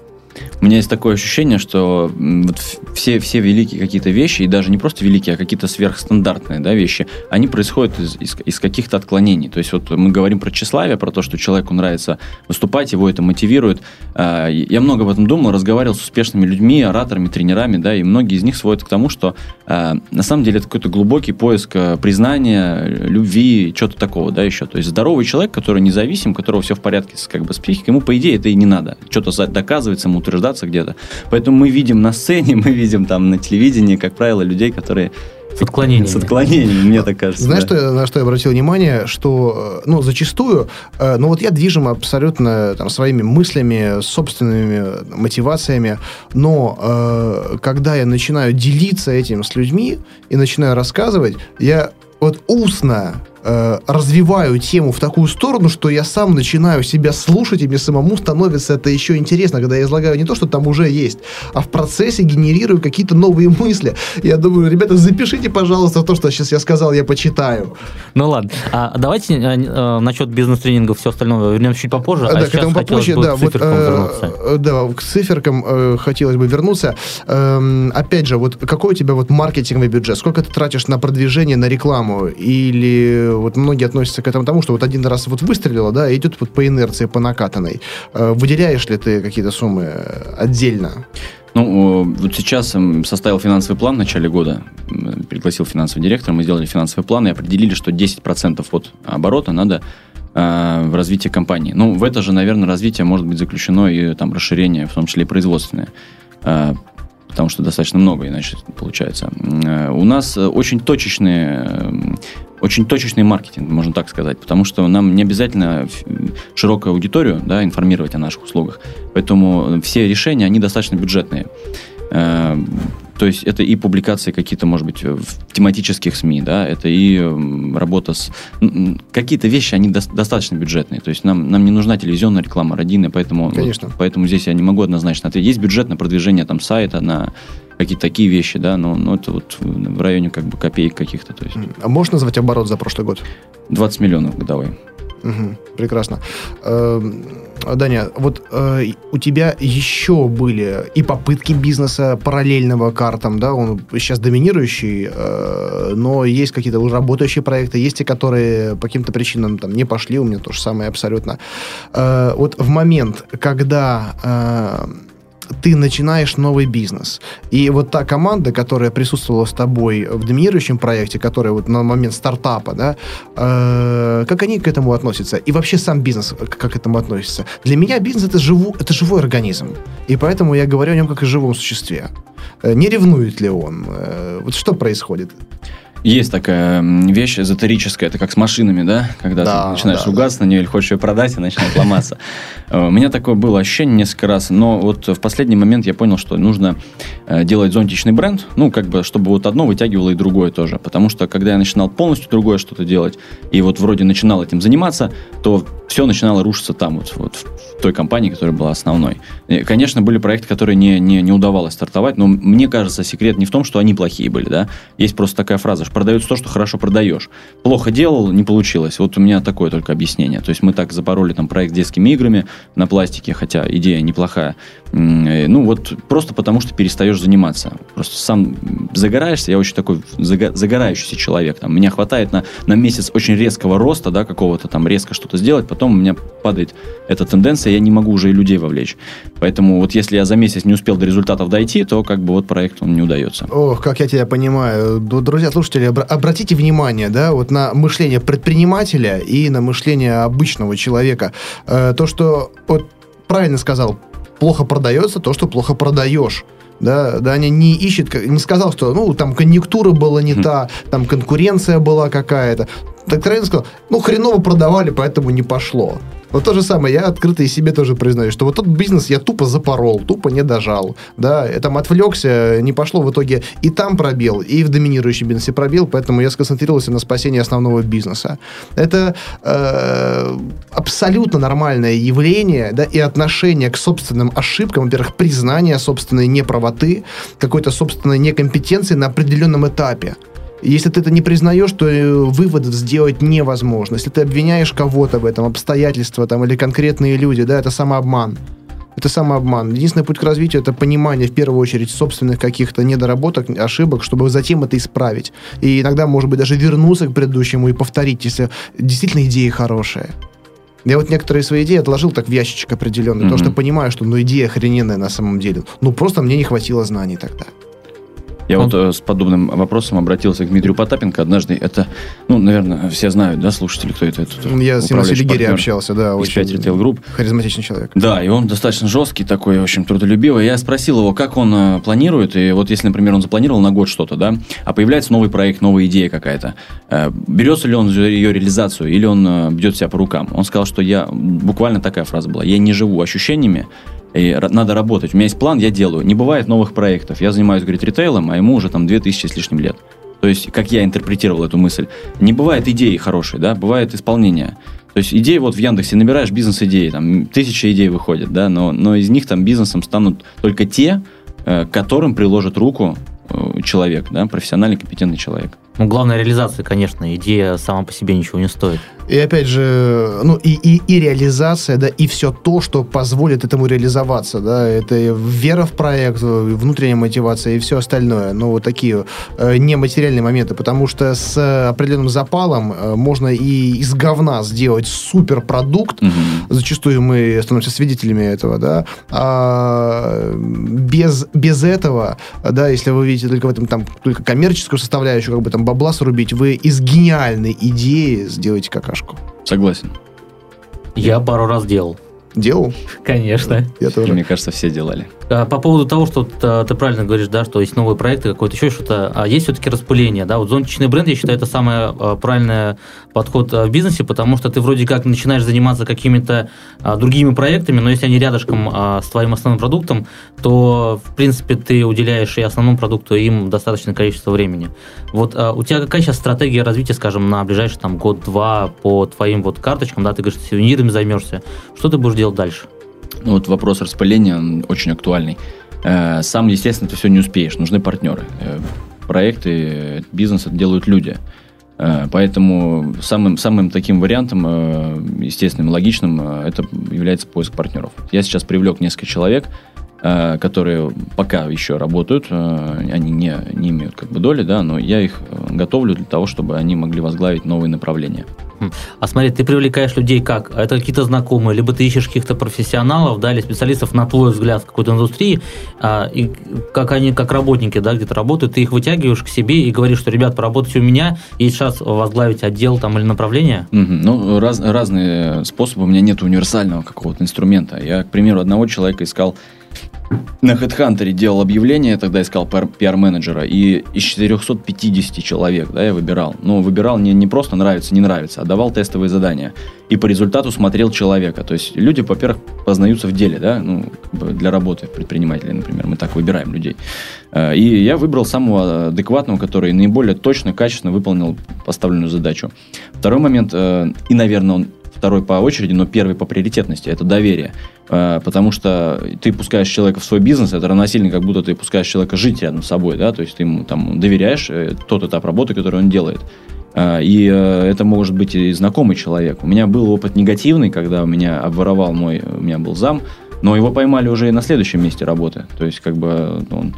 У меня есть такое ощущение, что вот все, все великие какие-то вещи, и даже не просто великие, а какие-то сверхстандартные да, вещи, они происходят из, из, из каких-то отклонений. То есть вот мы говорим про тщеславие, про то, что человеку нравится выступать, его это мотивирует. А, я много об этом думал, разговаривал с успешными людьми, ораторами, тренерами, да, и многие из них сводят к тому, что а, на самом деле это какой-то глубокий поиск э, признания, любви, чего-то такого, да, еще. То есть здоровый человек, который независим, у которого все в порядке как бы, с психикой, ему, по идее, это и не надо. Что-то доказывать, самоутверждаться где-то. Поэтому мы видим на сцене, мы видим там на телевидении, как правило, людей, которые с отклонениями. С отклонениями, мне так кажется. Знаешь, да. что, на что я обратил внимание? Что, э, ну, зачастую, э, ну, вот я движим абсолютно там, своими мыслями, собственными мотивациями, но э, когда я начинаю делиться этим с людьми и начинаю рассказывать, я вот устно э, развиваю тему в такую сторону, что я сам начинаю себя слушать, и мне самому становится это еще интересно, когда я излагаю не то, что там уже есть, а в процессе генерирую какие-то новые мысли. Я думаю, ребята, запишите, пожалуйста, то, что сейчас я сказал, я почитаю. Ну ладно. А давайте э, э, насчет бизнес-тренинга все остальное вернемся чуть попозже. Да, а к этому попозже, да. Вот, э, да, к циферкам э, хотелось бы вернуться. Э, опять же, вот какой у тебя вот маркетинговый бюджет? Сколько ты тратишь на продвижение, на рекламу? Или вот многие относятся к этому тому, что вот один раз вот выстрелило, да, идет вот по инерции, по накатанной. Э, выделяешь ли ты какие-то суммы отдельно? Ну, вот сейчас составил финансовый план в начале года, пригласил финансовый директор, мы сделали финансовый план и определили, что 10% от оборота надо э, в развитие компании. Ну, в это же, наверное, развитие может быть заключено и там расширение, в том числе и производственное. Э, потому что достаточно много, иначе получается. Э, у нас очень точечные очень точечный маркетинг, можно так сказать, потому что нам не обязательно широкую аудиторию да, информировать о наших услугах. Поэтому все решения, они достаточно бюджетные. Э, то есть это и публикации какие-то, может быть, в тематических СМИ, да, это и работа с... Какие-то вещи, они до, достаточно бюджетные. То есть нам, нам не нужна телевизионная реклама родины, поэтому, Конечно. Вот, поэтому здесь я не могу однозначно ответить. Есть бюджет на продвижение там сайта, на какие-то такие вещи, да, но, но это вот в районе как бы копеек каких-то. То есть. А можешь назвать оборот за прошлый год? 20 миллионов годовой. Угу, прекрасно. Э, Даня, вот э, у тебя еще были и попытки бизнеса параллельного картам, да, он сейчас доминирующий, э, но есть какие-то уже работающие проекты, есть те, которые по каким-то причинам там не пошли, у меня то же самое абсолютно. Э, вот в момент, когда э, ты начинаешь новый бизнес. И вот та команда, которая присутствовала с тобой в доминирующем проекте, которая вот на момент стартапа, да, э, как они к этому относятся? И вообще сам бизнес как к этому относится? Для меня бизнес это, живу, это живой организм. И поэтому я говорю о нем как о живом существе. Э, не ревнует ли он? Э, вот что происходит? Есть такая вещь эзотерическая, это как с машинами, да? Когда да, ты начинаешь да, ругаться да. на нее или хочешь ее продать, и начинает ломаться. Э, у меня такое было ощущение несколько раз, но вот в последний момент я понял, что нужно э, делать зонтичный бренд, ну, как бы, чтобы вот одно вытягивало и другое тоже. Потому что, когда я начинал полностью другое что-то делать, и вот вроде начинал этим заниматься, то все начинало рушиться там, вот, вот в той компании, которая была основной. И, конечно, были проекты, которые не, не, не удавалось стартовать, но мне кажется, секрет не в том, что они плохие были, да. Есть просто такая фраза, что продается то, что хорошо продаешь. Плохо делал, не получилось. Вот у меня такое только объяснение. То есть мы так запороли там проект детскими играми на пластике, хотя идея неплохая. Э, ну вот просто потому, что перестаешь заниматься. Просто сам загораешься, я очень такой загорающийся человек. Там, меня хватает на, на месяц очень резкого роста, да, какого-то там резко что-то сделать, потом у меня падает эта тенденция, я не могу уже и людей вовлечь. Поэтому вот если я за месяц не успел до результатов дойти, то как бы вот проект он не удается. Ох, как я тебя понимаю. Друзья, слушатели, обратите внимание, да, вот на мышление предпринимателя и на мышление обычного человека. Э, то, что вот правильно сказал, плохо продается то, что плохо продаешь да, да, они не ищет, не сказал, что, ну, там конъюнктура была не та, там конкуренция была какая-то. Так Трейн сказал, ну, хреново продавали, поэтому не пошло. Вот то же самое, я открыто и себе тоже признаю, что вот тот бизнес я тупо запорол, тупо не дожал, да, я там отвлекся, не пошло в итоге и там пробел, и в доминирующем бизнесе пробел, поэтому я сконцентрировался на спасении основного бизнеса. Это э, абсолютно нормальное явление, да, и отношение к собственным ошибкам, во-первых, признание собственной неправоты, какой-то собственной некомпетенции на определенном этапе. Если ты это не признаешь, то э, выводов сделать невозможно. Если ты обвиняешь кого-то в этом, обстоятельства там, или конкретные люди, да, это самообман. Это самообман. Единственный путь к развитию – это понимание, в первую очередь, собственных каких-то недоработок, ошибок, чтобы затем это исправить. И иногда, может быть, даже вернуться к предыдущему и повторить, если действительно идеи хорошие. Я вот некоторые свои идеи отложил так в ящичек определенный, mm-hmm. потому что понимаю, что ну идея охрененная на самом деле. Ну просто мне не хватило знаний тогда. Я Он... вот э, с подобным вопросом обратился к Дмитрию Потапенко однажды. Это, ну, наверное, все знают, да, слушатели, кто это? это Я с ним на Селигере общался, да. Очень ритейл групп. Харизматичный человек. Да, и он достаточно жесткий такой, в общем, трудолюбивый. Я спросил его, как он э, планирует, и вот если, например, он запланировал на год что-то, да, а появляется новый проект, новая идея какая-то, э, берется ли он ее реализацию, или он бьет себя по рукам? Он сказал, что я, буквально такая фраза была, я не живу ощущениями, и надо работать. У меня есть план, я делаю. Не бывает новых проектов. Я занимаюсь, говорит, ритейлом, а ему уже там 2000 с лишним лет. То есть, как я интерпретировал эту мысль. Не бывает идеи хорошей, да, бывает исполнение. То есть идеи вот в Яндексе набираешь бизнес-идеи, там тысяча идей выходит, да, но, но из них там бизнесом станут только те, э, которым приложит руку э, человек, да, профессиональный, компетентный человек. Ну, главная реализация, конечно, идея сама по себе ничего не стоит. И опять же, ну и, и, и реализация, да, и все то, что позволит этому реализоваться, да, это вера в проект, внутренняя мотивация и все остальное. Ну, вот такие э, нематериальные моменты, потому что с определенным запалом э, можно и из говна сделать суперпродукт, угу. зачастую мы становимся свидетелями этого, да, а без, без этого, да, если вы видите только в этом там только коммерческую составляющую, как бы там бабла срубить, вы из гениальной идеи сделаете какашку. Согласен. Я пару раз делал. Делал? Конечно. Я тоже. Мне кажется, все делали. А, по поводу того, что ты правильно говоришь, да, что есть новые проекты, какое-то еще что-то, а есть все-таки распыление, да, вот зонтичный бренд, я считаю, это самый а, правильный подход в бизнесе, потому что ты вроде как начинаешь заниматься какими-то другими проектами, но если они рядышком с твоим основным продуктом, то, в принципе, ты уделяешь и основному продукту, и им достаточное количество времени. Вот у тебя какая сейчас стратегия развития, скажем, на ближайший там год-два по твоим вот карточкам, да, ты говоришь, ты сувенирами займешься, что ты будешь делать дальше? Ну, вот вопрос распыления он очень актуальный. Э, сам, естественно, ты все не успеешь, нужны партнеры. Э, проекты, бизнес это делают люди. Э, поэтому самым, самым таким вариантом, естественным, логичным, это является поиск партнеров. Я сейчас привлек несколько человек, которые пока еще работают, они не, не имеют как бы доли, да, но я их готовлю для того, чтобы они могли возглавить новые направления. А смотри, ты привлекаешь людей как? Это какие-то знакомые, либо ты ищешь каких-то профессионалов, да, или специалистов, на твой взгляд, в какой-то индустрии, а, и как они, как работники, да, где-то работают, ты их вытягиваешь к себе и говоришь, что, ребят, поработайте у меня, есть шанс возглавить отдел там или направление? Угу. Ну, раз, разные способы, у меня нет универсального какого-то инструмента. Я, к примеру, одного человека искал на HeadHunter делал объявление, тогда искал пиар-менеджера, и из 450 человек, да, я выбирал. Ну, выбирал не, не просто нравится, не нравится, а давал тестовые задания. И по результату смотрел человека. То есть люди, во-первых, познаются в деле, да, ну, для работы предпринимателей, например. Мы так выбираем людей. Э, и я выбрал самого адекватного, который наиболее точно, качественно выполнил поставленную задачу. Второй момент, э, и, наверное, он второй по очереди, но первый по приоритетности, это доверие. Э, потому что ты пускаешь человека в свой бизнес, это равносильно, как будто ты пускаешь человека жить рядом с собой, да, то есть ты ему там доверяешь э, тот этап работы, который он делает. Э, и это может быть и знакомый человек. У меня был опыт негативный, когда меня обворовал мой, у меня был зам, но его поймали уже и на следующем месте работы. То есть, как бы, он,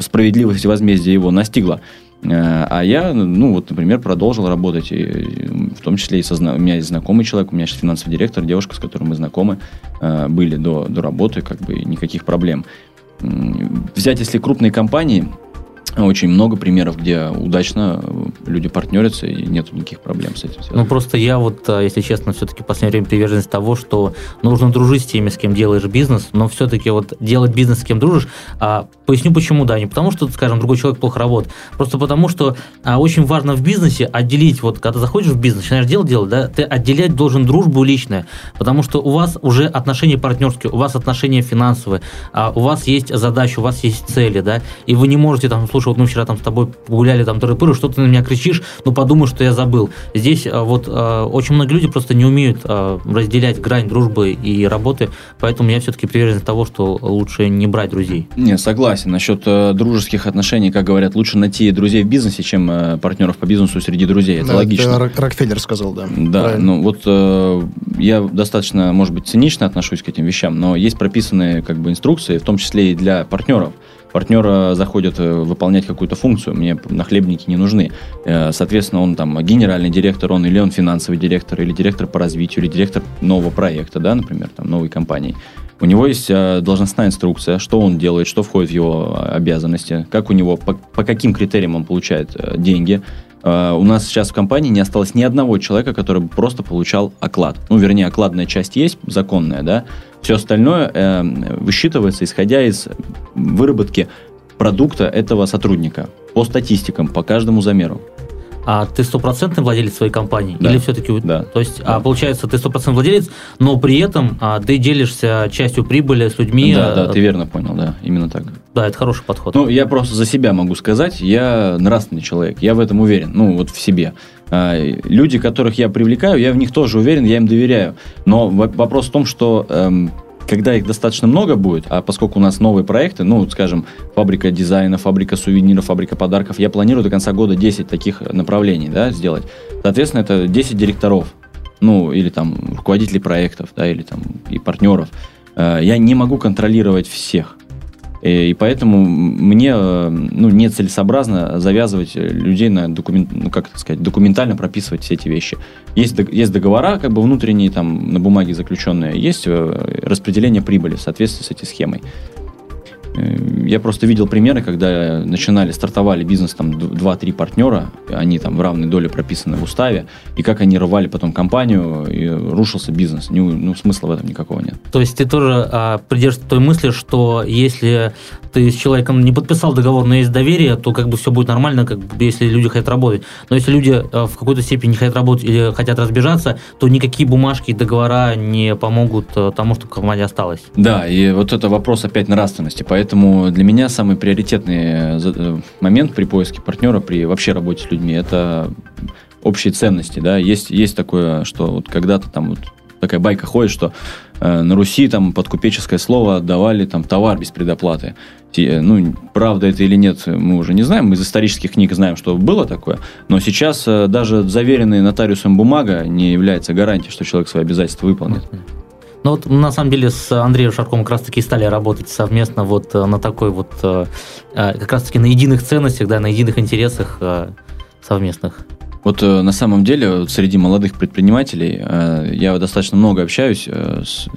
справедливость возмездия его настигла. Э, а я, ну, вот, например, продолжил работать, и, в том числе и со, у меня есть знакомый человек, у меня сейчас финансовый директор, девушка, с которой мы знакомы, э, были до, до работы, как бы никаких проблем. Взять, если крупные компании, очень много примеров, где удачно люди партнерятся и нет никаких проблем с этим. Ну, просто я вот, а, если честно, все-таки в последнее время приверженность того, что нужно дружить с теми, с кем делаешь бизнес, но все-таки вот делать бизнес с кем дружишь, а, поясню почему, да, не потому что, скажем, другой человек плохо работает, просто потому что а, очень важно в бизнесе отделить, вот когда заходишь в бизнес, начинаешь делать, делать, да, ты отделять должен дружбу личное, потому что у вас уже отношения партнерские, у вас отношения финансовые, а, у вас есть задача, у вас есть цели, да, и вы не можете там, слушай, вот мы вчера там с тобой погуляли там тыры что ты на меня закричишь, ну подумай, что я забыл. Здесь а, вот а, очень многие люди просто не умеют а, разделять грань дружбы и работы, поэтому я все-таки привержен того, что лучше не брать друзей. Не, согласен. Насчет э, дружеских отношений, как говорят, лучше найти друзей в бизнесе, чем э, партнеров по бизнесу среди друзей. Это Да, логично. Это Рок- Рокфеллер сказал, да. Да, Правильно. ну вот э, я достаточно, может быть, цинично отношусь к этим вещам, но есть прописанные как бы инструкции, в том числе и для партнеров. Партнера заходит э, выполнять какую-то функцию, мне нахлебники не нужны. Э, Соответственно, он там генеральный директор, он или он финансовый директор, или директор по развитию, или директор нового проекта, да, например, там новой компании. У него есть э, должностная инструкция, что он делает, что входит в его э, обязанности, как у него, по, по каким критериям он получает э, деньги. Э, У нас сейчас в компании не осталось ни одного человека, который бы просто получал оклад. Ну, вернее, окладная часть есть, законная, да. Все остальное э, высчитывается, исходя из выработки продукта этого сотрудника по статистикам, по каждому замеру. А ты стопроцентный владелец своей компании? Да. Или все-таки... Да. То есть, Да. а, получается, ты стопроцентный владелец, но при этом а, ты делишься частью прибыли с людьми. да, да, э, ты верно понял, да, именно так. да, это хороший подход. Ну, я просто за себя могу сказать, я нравственный человек, я в этом уверен, ну, вот в себе. А, Люди, которых я привлекаю, я в них тоже уверен, я им доверяю. Но во- вопрос в том, что эм, когда их достаточно много будет, а поскольку у нас новые проекты, ну, скажем, фабрика дизайна, фабрика сувениров, фабрика подарков, я планирую до конца года 10 таких направлений, да, сделать. Соответственно, это 10 директоров, ну, или там руководителей проектов, да, или там и партнеров. Э, Я не могу контролировать всех. Э, И поэтому мне э, ну, нецелесообразно завязывать людей на документ, ну, как это сказать, документально прописывать все эти вещи. Есть, есть договора, как бы внутренние, там, на бумаге заключенные, есть э, распределение прибыли в соответствии с этой схемой. Э, Я просто видел примеры, когда начинали, стартовали бизнес, там, 2-3 партнера, они там в равной доле прописаны в уставе, и как они рвали потом компанию, и рушился бизнес. Ну, ну, смысла в этом никакого нет. То есть ты тоже а, придерживаешься той мысли, что если ты с человеком не подписал договор, но есть доверие, то как бы все будет нормально, как бы, если люди хотят работать. Но если люди а, в какой-то степени не хотят работать или хотят разбежаться, то никакие бумажки и договора не помогут а, тому, чтобы команде осталось. Да, и вот это вопрос опять нравственности. Поэтому для меня самый приоритетный э, э, момент при поиске партнера, при вообще работе с людьми, это общие ценности. Да? Есть, есть такое, что вот когда-то там вот такая байка ходит, что э, на Руси там под купеческое слово отдавали там товар без предоплаты. Те- Ну, правда это или нет, мы уже не знаем. Мы из исторических книг знаем, что было такое. Но сейчас э, даже заверенная нотариусом бумага не является гарантией, что человек свои обязательства выполнит. Ну вот на самом деле с Андреем Шарком как раз таки стали работать совместно вот э, на такой вот э, э, как раз таки на единых ценностях, да, на единых интересах совместных. Вот на самом деле среди молодых предпринимателей я достаточно много общаюсь,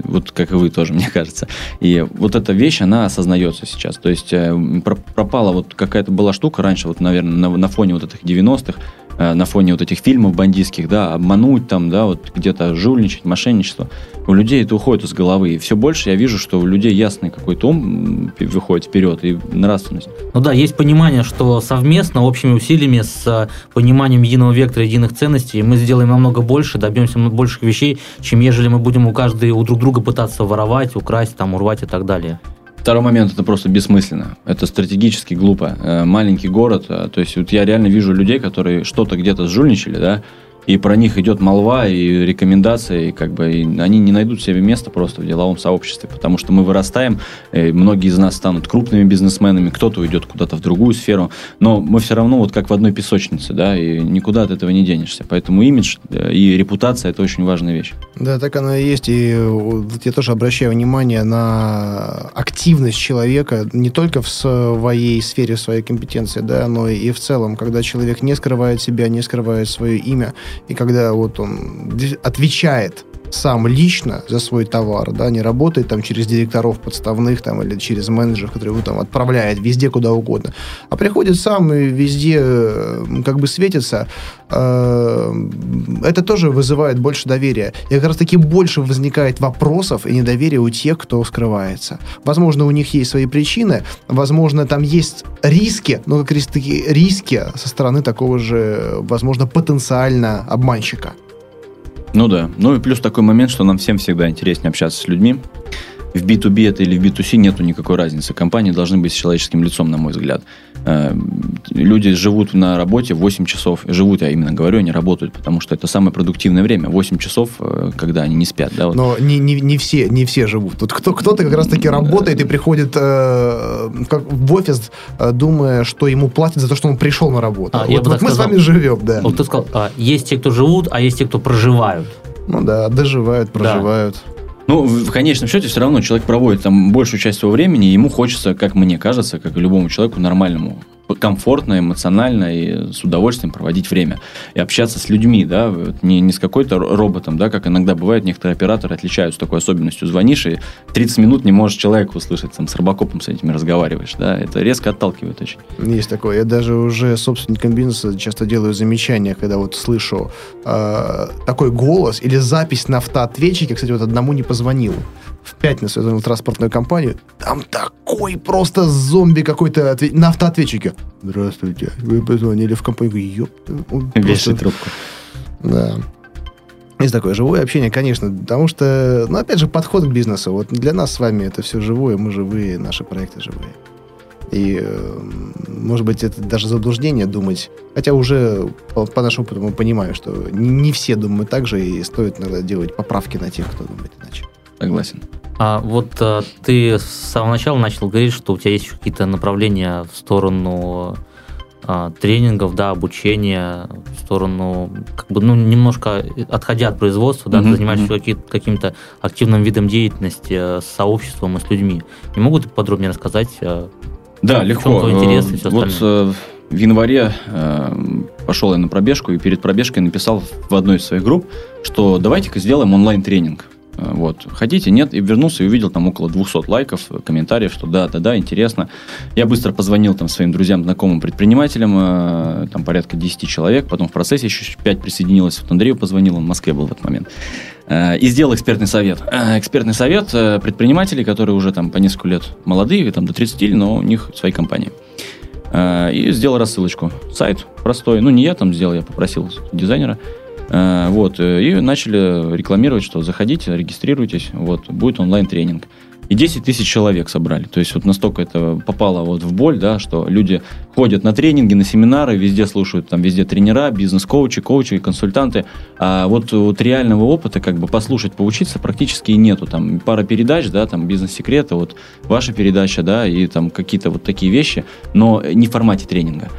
вот как и вы тоже, мне кажется. И вот эта вещь, она осознается сейчас. То есть про- пропала вот какая-то была штука раньше, вот, наверное, на, фоне вот этих 90-х, э, на фоне вот этих фильмов бандитских, да, обмануть там, да, вот где-то жульничать, мошенничество. У людей это уходит из головы. И все больше я вижу, что у людей ясный какой-то ум выходит вперед и нравственность. Ну да, есть понимание, что совместно, общими усилиями, с э, пониманием единого вектора, единых ценностей, мы сделаем намного больше, добьемся больших вещей, чем ежели мы будем у каждого, у друг друга пытаться воровать, украсть, там, урвать и так далее. Второй момент это просто бессмысленно. Это стратегически глупо. Э, Маленький город, э, то есть вот я реально вижу людей, которые что-то где-то сжульничали, да, и про них идет молва и рекомендации, и как бы и они не найдут себе места просто в деловом сообществе, потому что мы вырастаем, э, многие из нас станут крупными бизнесменами, кто-то уйдет куда-то в другую сферу, но мы все равно вот как в одной песочнице, да, и никуда от этого не денешься. Поэтому имидж э, и репутация это очень важная вещь. Да, так оно и есть. И я тоже обращаю внимание на активность человека не только в своей сфере, в своей компетенции, да, но и в целом, когда человек не скрывает себя, не скрывает свое имя, и когда вот он отвечает сам лично за свой товар, да, не работает там через директоров подставных там или через менеджеров, которые его там отправляет везде, куда угодно, а приходит сам и везде как бы светится, э, это тоже вызывает больше доверия. И как раз таки больше возникает вопросов и недоверия у тех, кто скрывается. Возможно, у них есть свои причины, возможно, там есть риски, но как раз таки риски со стороны такого же, возможно, потенциально обманщика. Ну да. Ну и плюс такой момент, что нам всем всегда интереснее общаться с людьми. в B2B это или в B2C нету никакой разницы. Компании должны быть с человеческим лицом, на мой взгляд. Э, люди живут на работе 8 часов. Живут, я именно говорю, они работают, потому что это самое продуктивное время. 8 часов, э, когда они не спят. Да, вот. Но не, не, не, все, не все живут. Тут кто, кто-то как раз-таки работает и приходит э, как в офис, э, думая, что ему платят за то, что он пришел на работу. А, я вот бы вот так мы сказал. с вами живем, да. Вот ты сказал, а, есть те, кто живут, а есть те, кто проживают. Ну да, доживают, проживают. Ну, в конечном счете, все равно человек проводит там большую часть своего времени, и ему хочется, как мне кажется, как и любому человеку нормальному, комфортно, эмоционально и с удовольствием проводить время. И общаться с людьми, да, вот не, не с какой-то ро- роботом, да, как иногда бывает, некоторые операторы отличаются такой особенностью. Звонишь, и 30 минут не можешь человека услышать, там, с робокопом с этими разговариваешь, да, это резко отталкивает очень. Есть такое. Я даже уже собственникам бизнеса часто делаю замечания, когда вот слышу э, такой голос или запись на автоответчике. Кстати, вот одному не позвонил. В пятницу я звонил транспортную компанию. Там такой просто зомби какой-то отве- на автоответчике. Здравствуйте. Вы позвонили в компанию. Ёп, просто- Вешай трубку. Да. Есть такое живое общение, конечно, потому что, ну, опять же, подход к бизнесу. Вот для нас с вами это все живое, мы живые, наши проекты живые. И, э, может быть, это даже заблуждение думать. Хотя уже по, по нашему опыту мы понимаем, что не, не все думают так же, и стоит иногда делать поправки на тех, кто думает иначе. Согласен. А вот а, ты с самого начала начал говорить, что у тебя есть какие-то направления в сторону а, тренингов, да, обучения, в сторону, как бы, ну, немножко отходя от производства, да, Мгм, ты занимаешься какие- каким-то активным видом деятельности э, с сообществом и с людьми. Не могу ты подробнее рассказать? Да, В легко. твой интерес и всё Вот остальное? в январе э, пошел я на пробежку, и перед пробежкой написал в одной из своих групп, что давайте-ка сделаем онлайн-тренинг. Э, Вот. Хотите, нет? И вернулся и увидел там около 200 лайков, э, комментариев, что да, да, да, интересно. Я быстро позвонил там своим друзьям, знакомым предпринимателям, э, там порядка 10 человек, потом в процессе еще 5 присоединилось. Вот Андрею позвонил, он в Москве был в этот момент. И сделал экспертный совет. Экспертный совет предпринимателей, которые уже там по несколько лет молодые, там до 30, но у них свои компании. И сделал рассылочку. Сайт простой. Ну, не я там сделал, я попросил дизайнера. Э, Вот. э, И начали рекламировать, что заходите, регистрируйтесь, вот, будет онлайн-тренинг. И 10 тысяч человек собрали. То есть вот настолько это попало вот в боль, да, что люди ходят на тренинги, на семинары, везде слушают, там везде тренера, бизнес-коучи, коучи, консультанты. А вот, вот реального опыта, как бы послушать, поучиться практически и нету. Там пара передач, да, там бизнес-секреты, вот ваша передача, да, и там какие-то вот такие вещи, но не в формате тренинга.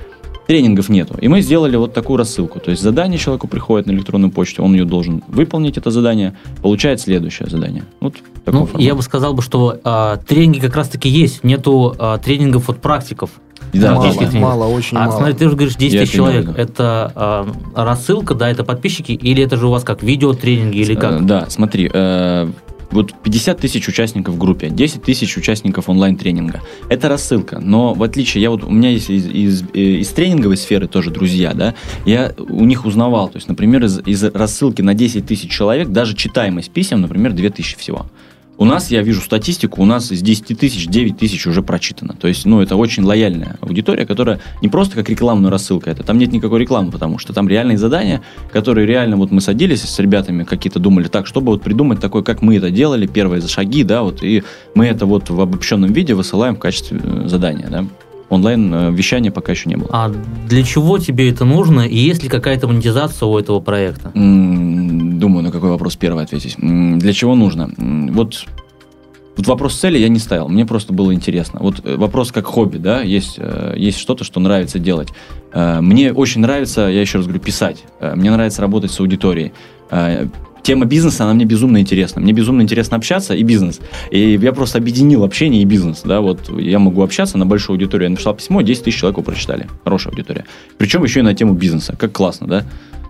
Тренингов нету. И мы сделали вот такую рассылку. То есть задание человеку приходит на электронную почту, он ее должен выполнить, это задание, получает следующее задание. Вот такой Ну, формат. я бы сказал бы, что а, тренинги как раз-таки есть, нету а, тренингов от практиков. Да, мало, практически тренинг. мало, очень а мало. смотри, ты же говоришь 10 Я тысяч имею человек. Это а, рассылка, да, это подписчики, или это же у вас как видеотренинги, или Э, как? Да, смотри, э, вот 50 тысяч участников в группе, 10 тысяч участников онлайн-тренинга. Это рассылка, но в отличие, я вот, у меня есть из, из, э, из тренинговой сферы тоже друзья, да, я у них узнавал, то есть, например, из, из рассылки на 10 тысяч человек, даже читаемость писем, например, 2 тысячи всего. У нас, я вижу статистику, у нас из 10 тысяч 9 тысяч уже прочитано. То есть, ну, это очень лояльная аудитория, которая не просто как рекламная рассылка, это там нет никакой рекламы, потому что там реальные задания, которые реально вот мы садились с ребятами, какие-то думали так, чтобы вот придумать такое, как мы это делали, первые шаги, да, вот, и мы это вот в обобщенном виде высылаем в качестве э, задания, да. Онлайн э, вещания пока еще не было. А для чего тебе это нужно, и есть ли какая-то монетизация у этого проекта? Думаю, на какой вопрос первый ответить. Для чего нужно? Вот, вот вопрос цели я не ставил, мне просто было интересно. Вот э, вопрос как хобби, да, есть, э, есть что-то, что нравится делать. Мне очень нравится, я еще раз говорю, писать. Мне нравится работать с аудиторией. Тема бизнеса, она мне безумно интересна. Мне безумно интересно общаться и бизнес. И я просто объединил общение и бизнес. Да, вот я могу общаться на большую аудиторию. Я написал письмо, 10 тысяч человек его прочитали. Хорошая аудитория. Причем еще и на тему бизнеса. Как классно, да?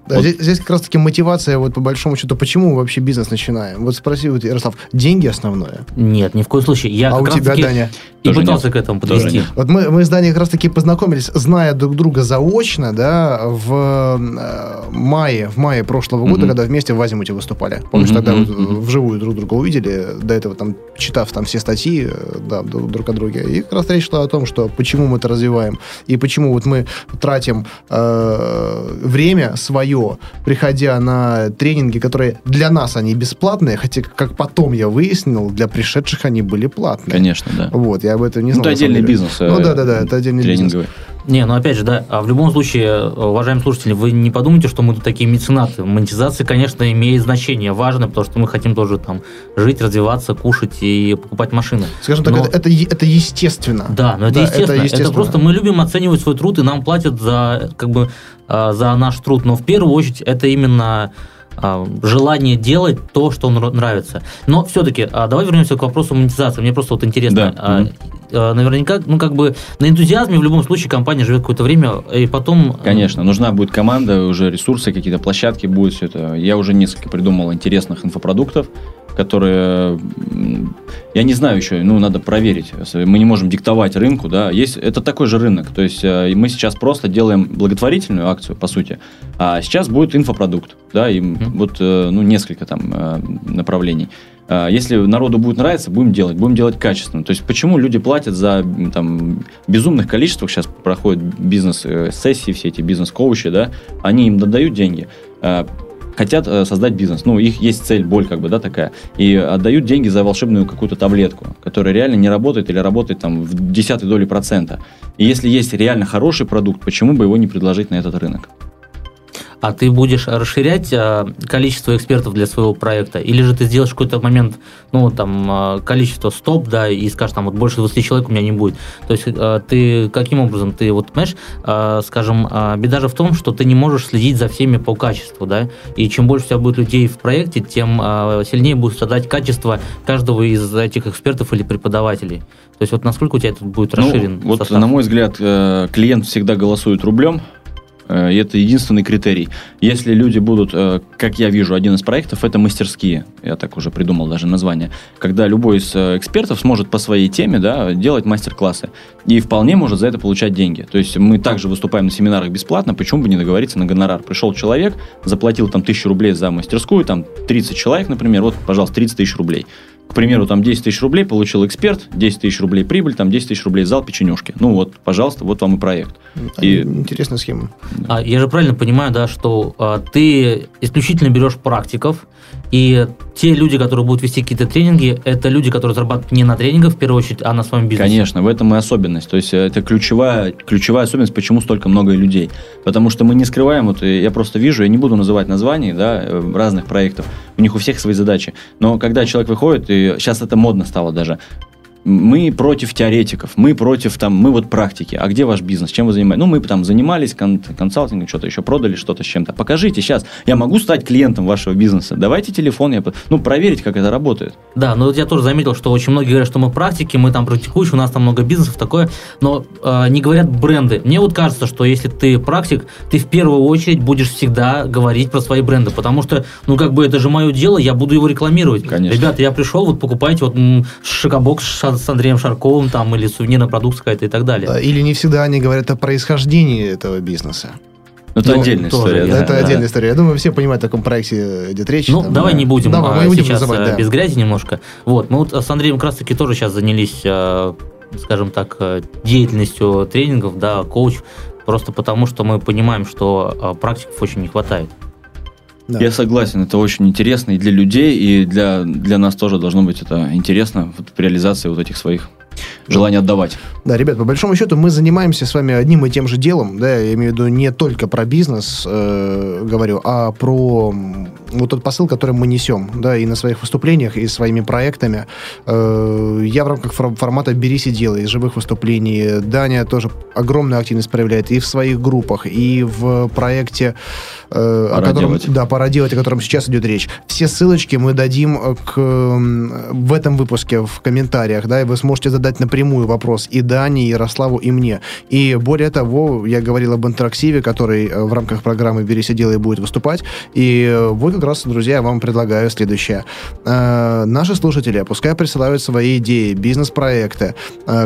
Да, Вот. здесь, здесь как раз-таки мотивация, вот по большому счету, почему мы вообще бизнес начинаем. Вот спроси, вот, Ярослав, деньги основное. Нет, ни в коем случае. Я а у тебя, раз-таки- Даня? И пытался нет. к этому подвести. Вот мы, мы с Даней как раз таки познакомились, зная друг друга заочно, да, в э, мае, в мае прошлого года, Мгм. когда вместе в Азимуте выступали. Помнишь, Мгм, тогда вот мгм. вживую друг друга увидели, до этого там, читав там все статьи, э, да, друг друг о друге. И как раз речь шла о том, что почему мы это развиваем, и почему вот мы тратим э, время свое, приходя на тренинги, которые для нас они бесплатные, хотя, как потом я выяснил, для пришедших они были платные. Конечно, да. Вот, я об этом не Ну, знал. это отдельный бизнес. Ну э, да, да, да, это отдельный бизнес. тренинговый. Не, ну опять же, да, а в любом случае, э, уважаемые слушатели, вы не подумайте, что мы тут такие меценаты. Монетизация, конечно, имеет значение, важно, потому что мы хотим тоже там жить, развиваться, кушать и покупать машины. Скажем так, Но- это, это, е- это естественно. Да, но это, Да, естественно. это естественно. просто мы любим оценивать свой труд, и нам платят за как бы а, за наш труд. Но в первую очередь это именно желание делать то, что нра- нравится. Но все-таки давай вернемся к вопросу монетизации. Мне просто вот интересно. Да. А, Наверняка, ну как бы на энтузиазме в любом случае компания живет какое-то время, и потом... Конечно, нужна будет команда, уже ресурсы, какие-то площадки будет все это. Я уже несколько придумал интересных инфопродуктов, которые, я не знаю еще, ну, надо проверить. Мы не можем диктовать рынку, да, есть, это такой же рынок, то есть э, мы сейчас просто делаем благотворительную акцию, по сути, а сейчас будет инфопродукт, да, и Мгм. вот, э, ну, несколько там э, направлений. А, Если народу будет нравиться, будем делать, будем делать качественно. То есть почему люди платят за там безумных количествах сейчас проходят бизнес-сессии, все эти бизнес-коучи, да, они им додают деньги, а, хотят э, создать бизнес. Ну, их есть цель, боль как бы, да, такая. И отдают деньги за волшебную какую-то таблетку, которая реально не работает или работает там в десятой доли процента. И если есть реально хороший продукт, почему бы его не предложить на этот рынок? А ты будешь расширять а, количество экспертов для своего проекта? Или же ты сделаешь какой-то момент, ну, там, а, количество стоп, да, и скажешь, там, вот больше 20 человек у меня не будет. То есть а, ты каким образом, ты вот, понимаешь, скажем, беда же в том, что ты не можешь следить за всеми по качеству, да, и чем больше у тебя будет людей в проекте, тем сильнее будет страдать качество каждого из этих экспертов или преподавателей. То есть вот насколько у тебя тут будет расширен Ну, вот, состав? на мой взгляд, э, клиент всегда голосует рублем. Э, И это единственный критерий. Если люди будут, э, как я вижу, один из проектов, это мастерские. Я так уже придумал даже название. Когда любой из э, экспертов сможет по своей теме да, делать мастер-классы. И вполне может за это получать деньги. То есть мы также выступаем на семинарах бесплатно, почему бы не договориться на гонорар? Пришел человек, заплатил там тысячу рублей за мастерскую, там 30 человек, например, вот, пожалуйста, 30 тысяч рублей. К примеру, там 10 тысяч рублей получил эксперт, 10 тысяч рублей прибыль, там 10 тысяч рублей зал печенюшки. Ну вот, пожалуйста, вот вам и проект. И- Интересная схема. А, я же правильно понимаю, да, что а, ты исключительно берешь практиков, и те люди, которые будут вести какие-то тренинги, это люди, которые зарабатывают не на тренингах в первую очередь, а на своем бизнесе. Конечно, в этом и особенность. То есть э, это ключевая, ключевая особенность, почему столько много людей. Потому что мы не скрываем, вот э, я просто вижу, я не буду называть названий да, э, разных проектов, у них у всех свои задачи. Но когда человек выходит, и сейчас это модно стало даже, мы против теоретиков, мы против там, мы вот практики. А где ваш бизнес? Чем вы занимаетесь? Ну, мы там занимались кон- консалтингом, что-то еще продали, что-то с чем-то. Покажите сейчас. Я могу стать клиентом вашего бизнеса. Давайте телефон, я, ну, проверить, как это работает. Да, но вот я тоже заметил, что очень многие говорят, что мы практики, мы там практикующие, у нас там много бизнесов, такое, но э, не говорят бренды. Мне вот кажется, что если ты практик, ты в первую очередь будешь всегда говорить про свои бренды, потому что, ну, как бы это же мое дело, я буду его рекламировать. Конечно. Ребята, я пришел, вот покупайте вот шокобокс с Андреем Шарковым там или сувенирная продукция какая-то и так далее. Да, Или не всегда они говорят о происхождении этого бизнеса. Ну, Это Ну, отдельная тоже история. да, это да. отдельная история. Я думаю, все понимают, о каком проекте идет речь. Ну, Там, давай да. не будем Давай, мы а, будем сейчас называть, а, да. без грязи немножко. Вот, мы вот с Андреем как раз таки тоже сейчас занялись, а, скажем так, а, деятельностью тренингов, да, коуч, просто потому что мы понимаем, что практиков очень не хватает. Да. Я согласен, это очень интересно и для людей, и для, для нас тоже должно быть это интересно вот, при реализации вот этих своих желаний отдавать. Да, ребят, по большому счету мы занимаемся с вами одним и тем же делом, да, я имею в виду не только про бизнес э, говорю, а про вот тот посыл, который мы несем, да, и на своих выступлениях, и своими проектами. Э, я в рамках фор- формата «Берись и делай» из живых выступлений. Даня тоже огромную активность проявляет и в своих группах, и в проекте, э, о «Пора котором, делать». да, пора делать, о котором сейчас идет речь. Все ссылочки мы дадим к, в этом выпуске в комментариях, да, и вы сможете задать напрямую напрямую вопрос и Дане, и Ярославу, и мне. И более того, я говорил об интерактиве, который э, в рамках программы «Берись и делай» будет выступать. И э, вот как раз, друзья, я вам предлагаю следующее. Э, наши слушатели, пускай присылают свои идеи, бизнес-проекты,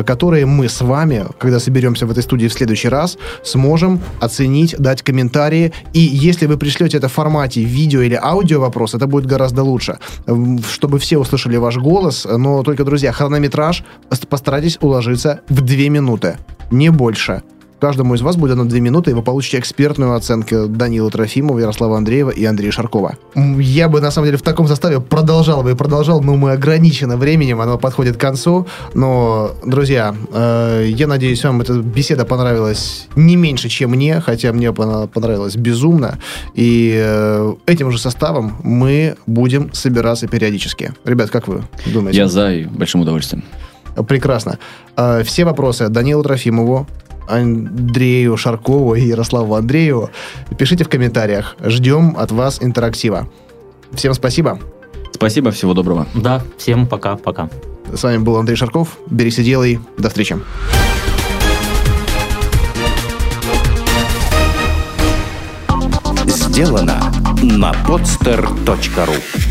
которые мы с вами, когда соберемся в этой студии в следующий раз, сможем оценить, дать комментарии. И если вы пришлете это в формате видео или аудио вопрос, это будет гораздо лучше, чтобы все услышали ваш голос. Но только, друзья, хронометраж постарайтесь уложиться в две минуты, не больше. Каждому из вас будет на 2 минуты, и вы получите экспертную оценку Данила Трофимова, Ярослава Андреева и Андрея Шаркова. Я бы, на самом деле, в таком составе продолжал бы и продолжал, но мы ограничены временем, оно подходит к концу. Но, друзья, э, я надеюсь, вам эта беседа понравилась не меньше, чем мне, хотя мне она понравилась безумно. И э, этим же составом мы будем собираться периодически. Ребят, как вы думаете? Я за и большим удовольствием. Прекрасно. Э, все вопросы Данилу Трофимову, Андрею Шаркову и Ярославу Андрееву. Пишите в комментариях. Ждем от вас интерактива. Всем спасибо. Спасибо, всего доброго. Да, всем пока-пока. С вами был Андрей Шарков. Берись и делай. До встречи. Сделано на podster.ru